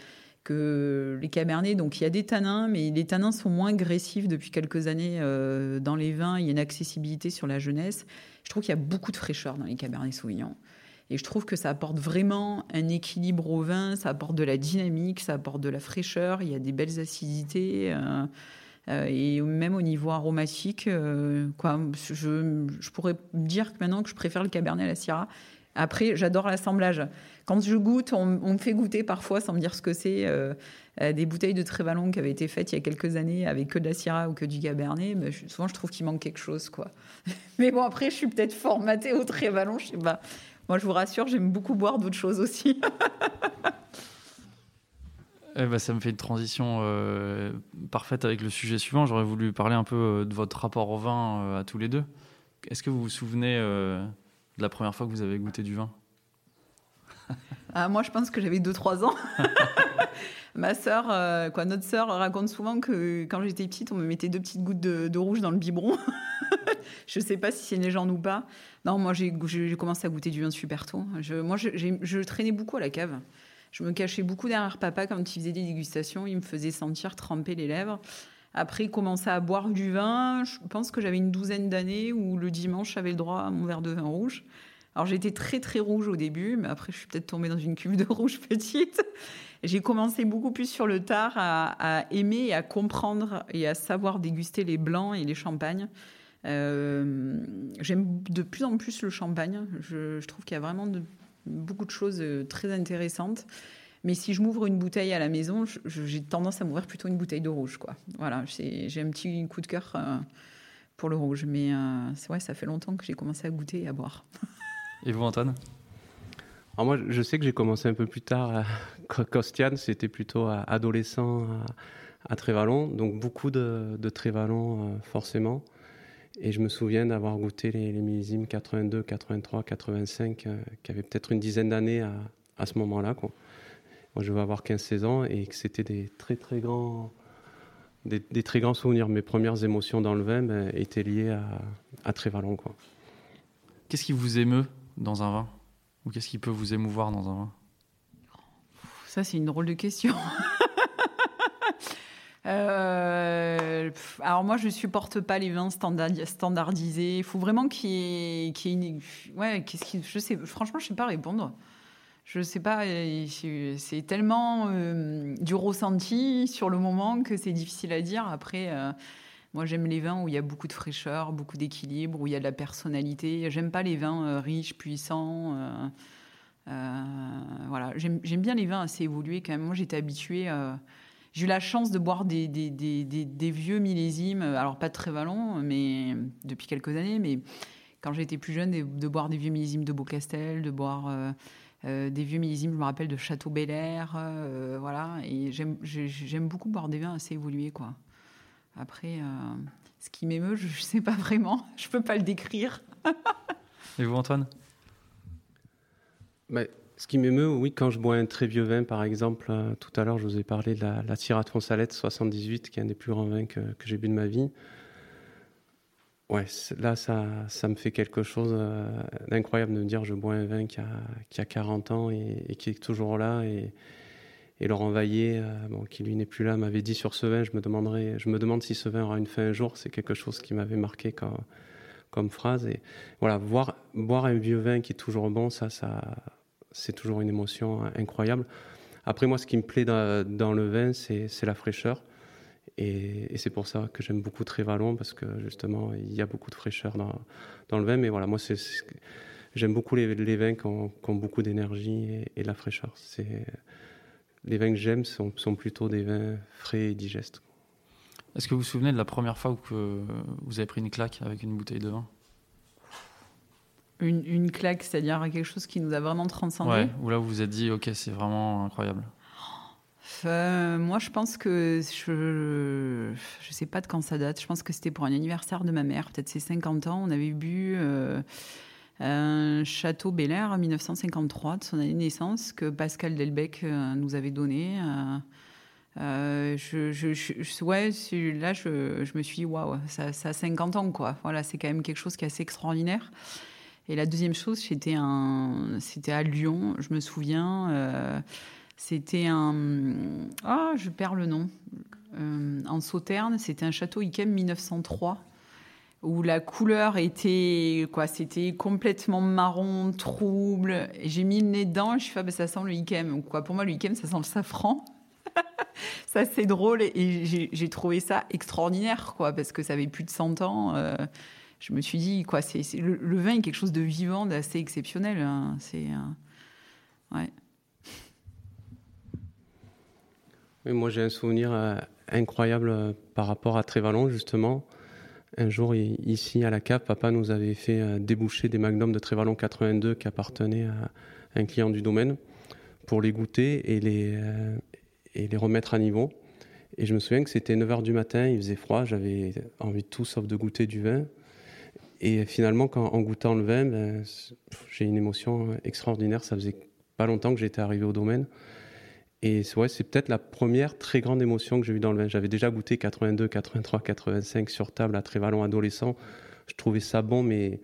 que les cabernets, donc il y a des tanins, mais les tanins sont moins agressifs depuis quelques années euh, dans les vins. Il y a une accessibilité sur la jeunesse. Je trouve qu'il y a beaucoup de fraîcheur dans les cabernets sauvignons. Et je trouve que ça apporte vraiment un équilibre au vin, ça apporte de la dynamique, ça apporte de la fraîcheur, il y a des belles acidités. Euh, euh, et même au niveau aromatique, quoi, je, je, pourrais dire que maintenant que je préfère le cabernet à la syrah. Après, j'adore l'assemblage. Quand je goûte, on, me fait goûter parfois sans me dire ce que c'est. Euh, euh, des bouteilles de Trévalon qui avaient été faites il y a quelques années avec que de la Syrah ou que du Cabernet, souvent je trouve qu'il manque quelque chose. quoi. mais bon, après, je suis peut-être formatée au Trévalon, je sais pas. Moi, je vous rassure, j'aime beaucoup boire d'autres choses aussi. Eh ben, ça me fait une transition euh, parfaite avec le sujet suivant. J'aurais voulu parler un peu de votre rapport au vin à tous les deux. Est-ce que vous vous souvenez de la première fois que vous avez goûté du vin? Ah, moi, je pense que j'avais 2-3 ans. Ma sœur, euh, quoi, notre sœur raconte souvent que quand j'étais petite, on me mettait deux petites gouttes de, rouge dans le biberon. je ne sais pas si c'est une légende ou pas. Non, moi, j'ai commencé à goûter du vin super tôt. Je, moi, je, traînais beaucoup à la cave. Je me cachais beaucoup derrière papa quand il faisait des dégustations. Il me faisait sentir tremper les lèvres. Après, il commençait à boire du vin. Je pense que j'avais une douzaine d'années où le dimanche, j'avais le droit à mon verre de vin rouge. Alors j'étais très très rouge au début, mais après je suis peut-être tombée dans une cuve de rouge petite. J'ai commencé beaucoup plus sur le tard à, aimer et à comprendre et à savoir déguster les blancs et les champagnes. Euh, j'aime de plus en plus le champagne. Je, trouve qu'il y a vraiment beaucoup de choses euh, très intéressantes. Mais si je m'ouvre une bouteille à la maison, j'ai tendance à m'ouvrir plutôt une bouteille de rouge. Quoi. Voilà, j'ai un petit coup de cœur euh, pour le rouge. Mais c'est vrai, ça fait longtemps que j'ai commencé à goûter et à boire. Et vous, Antoine? Alors moi, je sais que j'ai commencé un peu plus tard. Costiane, c'était plutôt adolescent à, Trévalon, donc beaucoup de, Trévalon, euh, forcément. Et je me souviens d'avoir goûté les, millésimes 82, 83, 85, qui avaient peut-être une dizaine d'années à, ce moment-là. Moi, je vais avoir 15-16 ans et que c'était des très très grands, des, très grands souvenirs. Mes premières émotions dans le vin ben, étaient liées à Trévalon. Qu'est-ce qui vous émeut dans un vin? Ou qu'est-ce qui peut vous émouvoir dans un vin? Ça, c'est une drôle de question. Euh, alors moi, je supporte pas les vins standardisés. Il faut vraiment qu'il y ait, une... Ouais, qu'est-ce qui... Je sais, franchement, je sais pas répondre. Je sais pas, c'est tellement euh, du ressenti sur le moment que c'est difficile à dire. Après, euh, moi, j'aime les vins où il y a beaucoup de fraîcheur, beaucoup d'équilibre, où il y a de la personnalité. J'aime pas les vins euh, riches, puissants. Euh, euh, voilà, j'aime bien les vins assez évolués quand même. Moi, j'étais habituée. j'ai eu la chance de boire des, vieux millésimes, alors pas très valons, mais depuis quelques années. Mais quand j'étais plus jeune, de, boire des vieux millésimes de Beaucastel, de boire des vieux millésimes, je me rappelle de Château Bel Air, voilà. Et j'aime beaucoup boire des vins assez évolués, quoi. Après, euh, ce qui m'émeut, je ne sais pas vraiment. Je ne peux pas le décrire. Et vous, Antoine? Mais bah, Ce qui m'émeut, oui, quand je bois un très vieux vin, par exemple, euh, tout à l'heure, je vous ai parlé de la, la Syrah Salette 78, qui est un des plus grands vins que, j'ai bu de ma vie. Ouais, là, ça, ça me fait quelque chose euh, d'incroyable de me dire je bois un vin qui a, qui a 40 ans et, et qui est toujours là. Et, et Laurent Vaillé, euh, qui lui n'est plus là, m'avait dit sur ce vin, je me, demanderai, je me demande si ce vin aura une fin un jour. C'est quelque chose qui m'avait marqué comme, phrase. Et voilà, boire un vieux vin qui est toujours bon, ça, c'est toujours une émotion incroyable. Après, moi, ce qui me plaît dans, le vin, c'est la fraîcheur. Et, c'est pour ça que j'aime beaucoup Trévalon, parce que justement, il y a beaucoup de fraîcheur dans, le vin. Mais voilà, moi, j'aime beaucoup les, vins qui ont, beaucoup d'énergie et, de la fraîcheur. Les vins que j'aime sont, sont, plutôt des vins frais et digestes. Est-ce que vous vous souvenez de la première fois où vous avez pris une claque avec une bouteille de vin? Une, claque, c'est-à-dire quelque chose qui nous a vraiment transcendé. Ouais, où là vous vous êtes dit, ok, c'est vraiment incroyable. moi, je pense que je je sais pas de quand ça date. Je pense que c'était pour un anniversaire de ma mère, peut-être ses 50 ans. On avait bu euh, un château Bel Air en 1953 de son année de naissance que Pascal Delbecq euh, nous avait donné. Euh, je, je, ouais, là, je, me suis dit, waouh, ça, a 50 ans, quoi. Voilà, c'est quand même quelque chose qui est assez extraordinaire. Et la deuxième chose, c'était à Lyon, je me souviens. Euh, c'était un, ah, je perds le nom. Euh, en Sauterne, c'était un château Ikem 1903 où la couleur était quoi C'était complètement marron, trouble. J'ai mis le nez dedans. Je suis fait, ah, ben, ça sent le Ikem. Quoi Pour moi, le Ikem, ça sent le safran. ça c'est drôle et j'ai trouvé ça extraordinaire quoi parce que ça avait plus de 100 ans. Euh, je me suis dit, quoi, c'est, le, vin est quelque chose de vivant, d'assez exceptionnel. Hein. C'est. Euh, ouais. Moi, j'ai un souvenir euh, incroyable par rapport à Trévalon, justement. Un jour, ici, à la cave, papa nous avait fait déboucher des magnums de Trévalon 82 qui appartenaient à un client du domaine pour les goûter et les, les remettre à niveau. Et je me souviens que c'était 9h du matin, il faisait froid, j'avais envie de tout sauf de goûter du vin. Et finalement, quand, en goûtant le vin, ben, j'ai une émotion extraordinaire. Ça faisait pas longtemps que j'étais arrivé au domaine. Et ouais, c'est peut-être la première très grande émotion que j'ai eue dans le vin. J'avais déjà goûté 82, 83, 85 sur table à Trévalon adolescent. Je trouvais ça bon, mais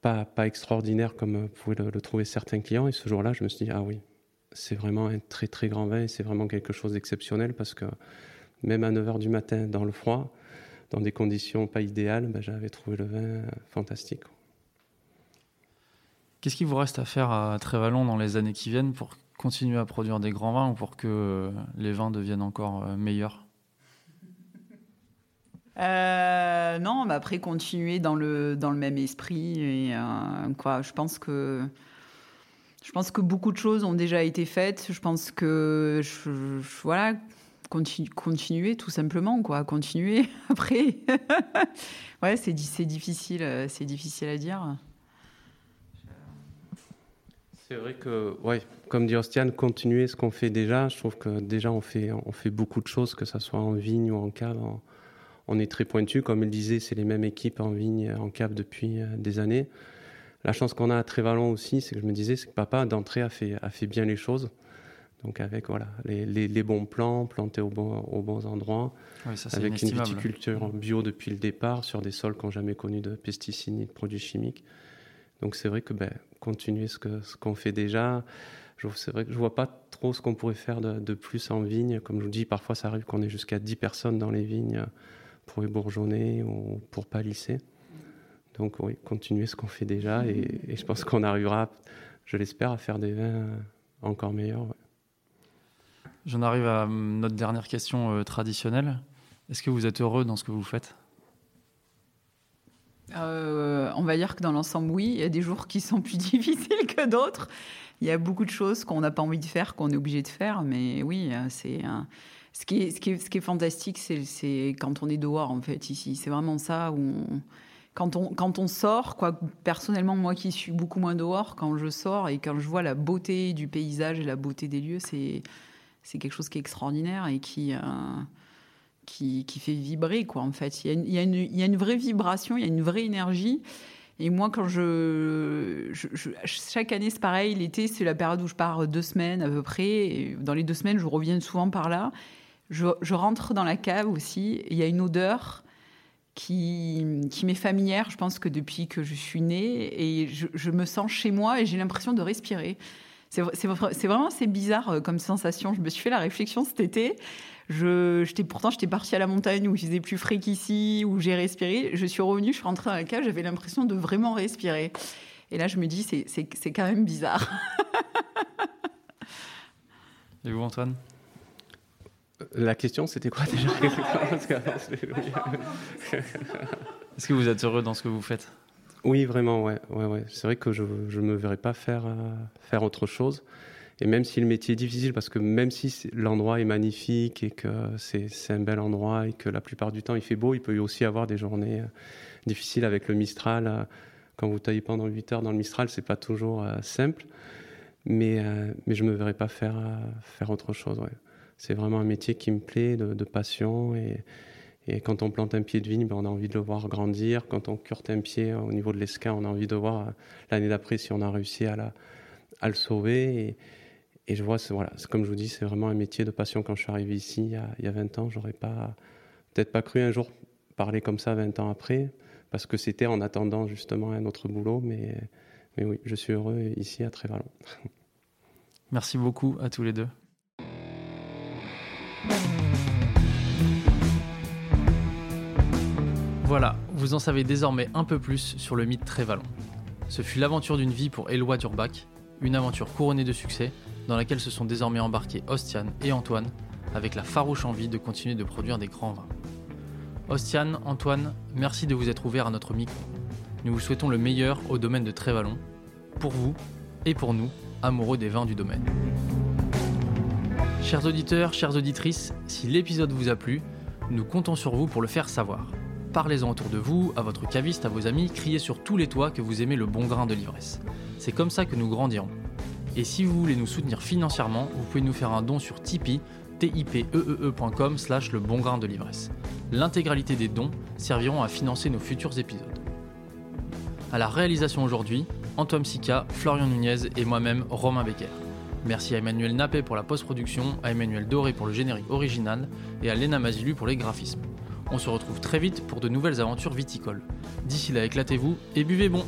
pas, pas extraordinaire comme pouvaient le, trouver certains clients. Et ce jour-là, je me suis dit, ah oui, c'est vraiment un très très grand vin et c'est vraiment quelque chose d'exceptionnel parce que même à 9h du matin dans le froid, dans des conditions pas idéales, ben, j'avais trouvé le vin fantastique. Qu'est-ce qu'il vous reste à faire à Trévalon dans les années qui viennent pour continuer à produire des grands vins ou pour que les vins deviennent encore euh, meilleurs? Euh, non, après continuer dans le dans le même esprit et euh, quoi. Je pense que je pense que beaucoup de choses ont déjà été faites. Je pense que voilà continuer tout simplement, quoi. Continuer. Après, ouais, c'est difficile, euh, c'est difficile à dire. C'est vrai que, ouais, comme dit Ostiane, continuer ce qu'on fait déjà. Je trouve que déjà on fait, on fait beaucoup de choses, que ce soit en vigne ou en cave. On est très pointu, comme il disait, c'est les mêmes équipes en vigne, en cave depuis euh, des années. La chance qu'on a à Trévalon aussi, c'est que je me disais, c'est que papa d'entrée a fait, a fait bien les choses. Donc avec voilà, les, bons plants, plantés au bon, aux bons endroits, avec une viticulture bio depuis le départ sur des sols qui n'ont jamais connu de pesticides ni de produits chimiques. Donc c'est vrai que ben, continuer ce qu'on ce qu'on fait déjà, c'est vrai que je vois pas trop ce qu'on pourrait faire de, plus en vigne. Comme je vous dis, parfois ça arrive qu'on ait jusqu'à 10 personnes dans les vignes pour ébourgeonner ou pour palisser. Donc oui, continuer ce qu'on fait déjà et, et je pense qu'on arrivera, je l'espère, à faire des vins encore meilleurs. J'en arrive à notre dernière question euh, traditionnelle. Est-ce que vous êtes heureux dans ce que vous faites? Euh, On va dire que dans l'ensemble, oui. Il y a des jours qui sont plus difficiles que d'autres. Il y a beaucoup de choses qu'on n'a pas envie de faire, qu'on est obligé de faire. Mais oui, euh, c'est ce qui est, fantastique, c'est quand on est dehors, en fait, ici. C'est vraiment ça où quand on, sort, quoi, personnellement, moi qui suis beaucoup moins dehors, quand je sors et quand je vois la beauté du paysage et la beauté des lieux, c'est quelque chose qui est extraordinaire et qui, euh, qui, fait vibrer, quoi, en fait. Il y, a une, il, y a une, vraie vibration, il y a une vraie énergie. Et moi, quand je, chaque année, c'est pareil. L'été, c'est la période où je pars deux semaines à peu près. Dans les deux semaines, je reviens souvent par là. Je, rentre dans la cave aussi. il y a une odeur qui, qui m'est familière, je pense que depuis que je suis née. Et je, je me sens chez moi et j'ai l'impression de respirer. C'est vraiment c'est bizarre euh, comme sensation. Je me suis fait la réflexion cet été. Je, j'étais pourtant j'étais partie à la montagne où il faisait plus frais qu'ici, où j'ai respiré. Je suis revenue, je suis rentrée dans la cave, j'avais l'impression de vraiment respirer. Et là, je me dis c'est c'est quand même bizarre. Et vous, Antoine? La question, c'était quoi déjà? Est-ce que vous êtes heureux dans ce que vous faites? Oui, vraiment, ouais. ouais, ouais. C'est vrai que je ne me verrais pas faire, euh, faire autre chose. Et même si le métier est difficile, parce que même si l'endroit est magnifique et que c'est un bel endroit et que la plupart du temps il fait beau, il peut aussi avoir des journées euh, difficiles avec le Mistral. Euh, quand vous taillez pendant 8 heures dans le Mistral, c'est pas toujours simple. Mais, mais je me verrais pas faire, autre chose. C'est vraiment un métier qui me plaît, de, passion. Et, quand on plante un pied de vigne, ben, on a envie de le voir grandir. Quand on curte un pied au niveau de l'esca, on a envie de voir euh, l'année d'après si on a réussi à, le sauver. Je vois, voilà, comme je vous dis, c'est vraiment un métier de passion. Quand je suis arrivé ici il y a, il y a 20 ans, j'aurais pas, peut-être pas cru un jour parler comme ça 20 ans après, parce que c'était en attendant justement un autre boulot. Mais, mais oui, je suis heureux ici à Trévalon. Merci beaucoup à tous les deux. Voilà, vous en savez désormais un peu plus sur le mythe Trévalon. Ce fut l'aventure d'une vie pour Éloi Durbach, une aventure couronnée de succès dans laquelle se sont désormais embarqués Ostian et Antoine avec la farouche envie de continuer de produire des grands vins. Ostian, Antoine, merci de vous être ouverts à notre micro. Nous vous souhaitons le meilleur au domaine de Trévalon, pour vous et pour nous, amoureux des vins du domaine. Chers auditeurs, chères auditrices, si l'épisode vous a plu, nous comptons sur vous pour le faire savoir. Parlez-en autour de vous, à votre caviste, à vos amis, criez sur tous les toits que vous aimez le bon grain de l'ivresse. C'est comme ça que nous grandirons. Et si vous voulez nous soutenir financièrement, vous pouvez nous faire un don sur Tipeee, tipeee.com slash le bon grain de l'ivresse. L'intégralité des dons serviront à financer nos futurs épisodes. À la réalisation aujourd'hui, Antoine Sica, Florian Nunez et moi-même, Romain Becker. Merci à Emmanuel Nappé pour la post-production, à Emmanuel Doré pour le générique original et à Léna Mazilu pour les graphismes. On se retrouve très vite pour de nouvelles aventures viticoles. D'ici là, éclatez-vous et buvez bon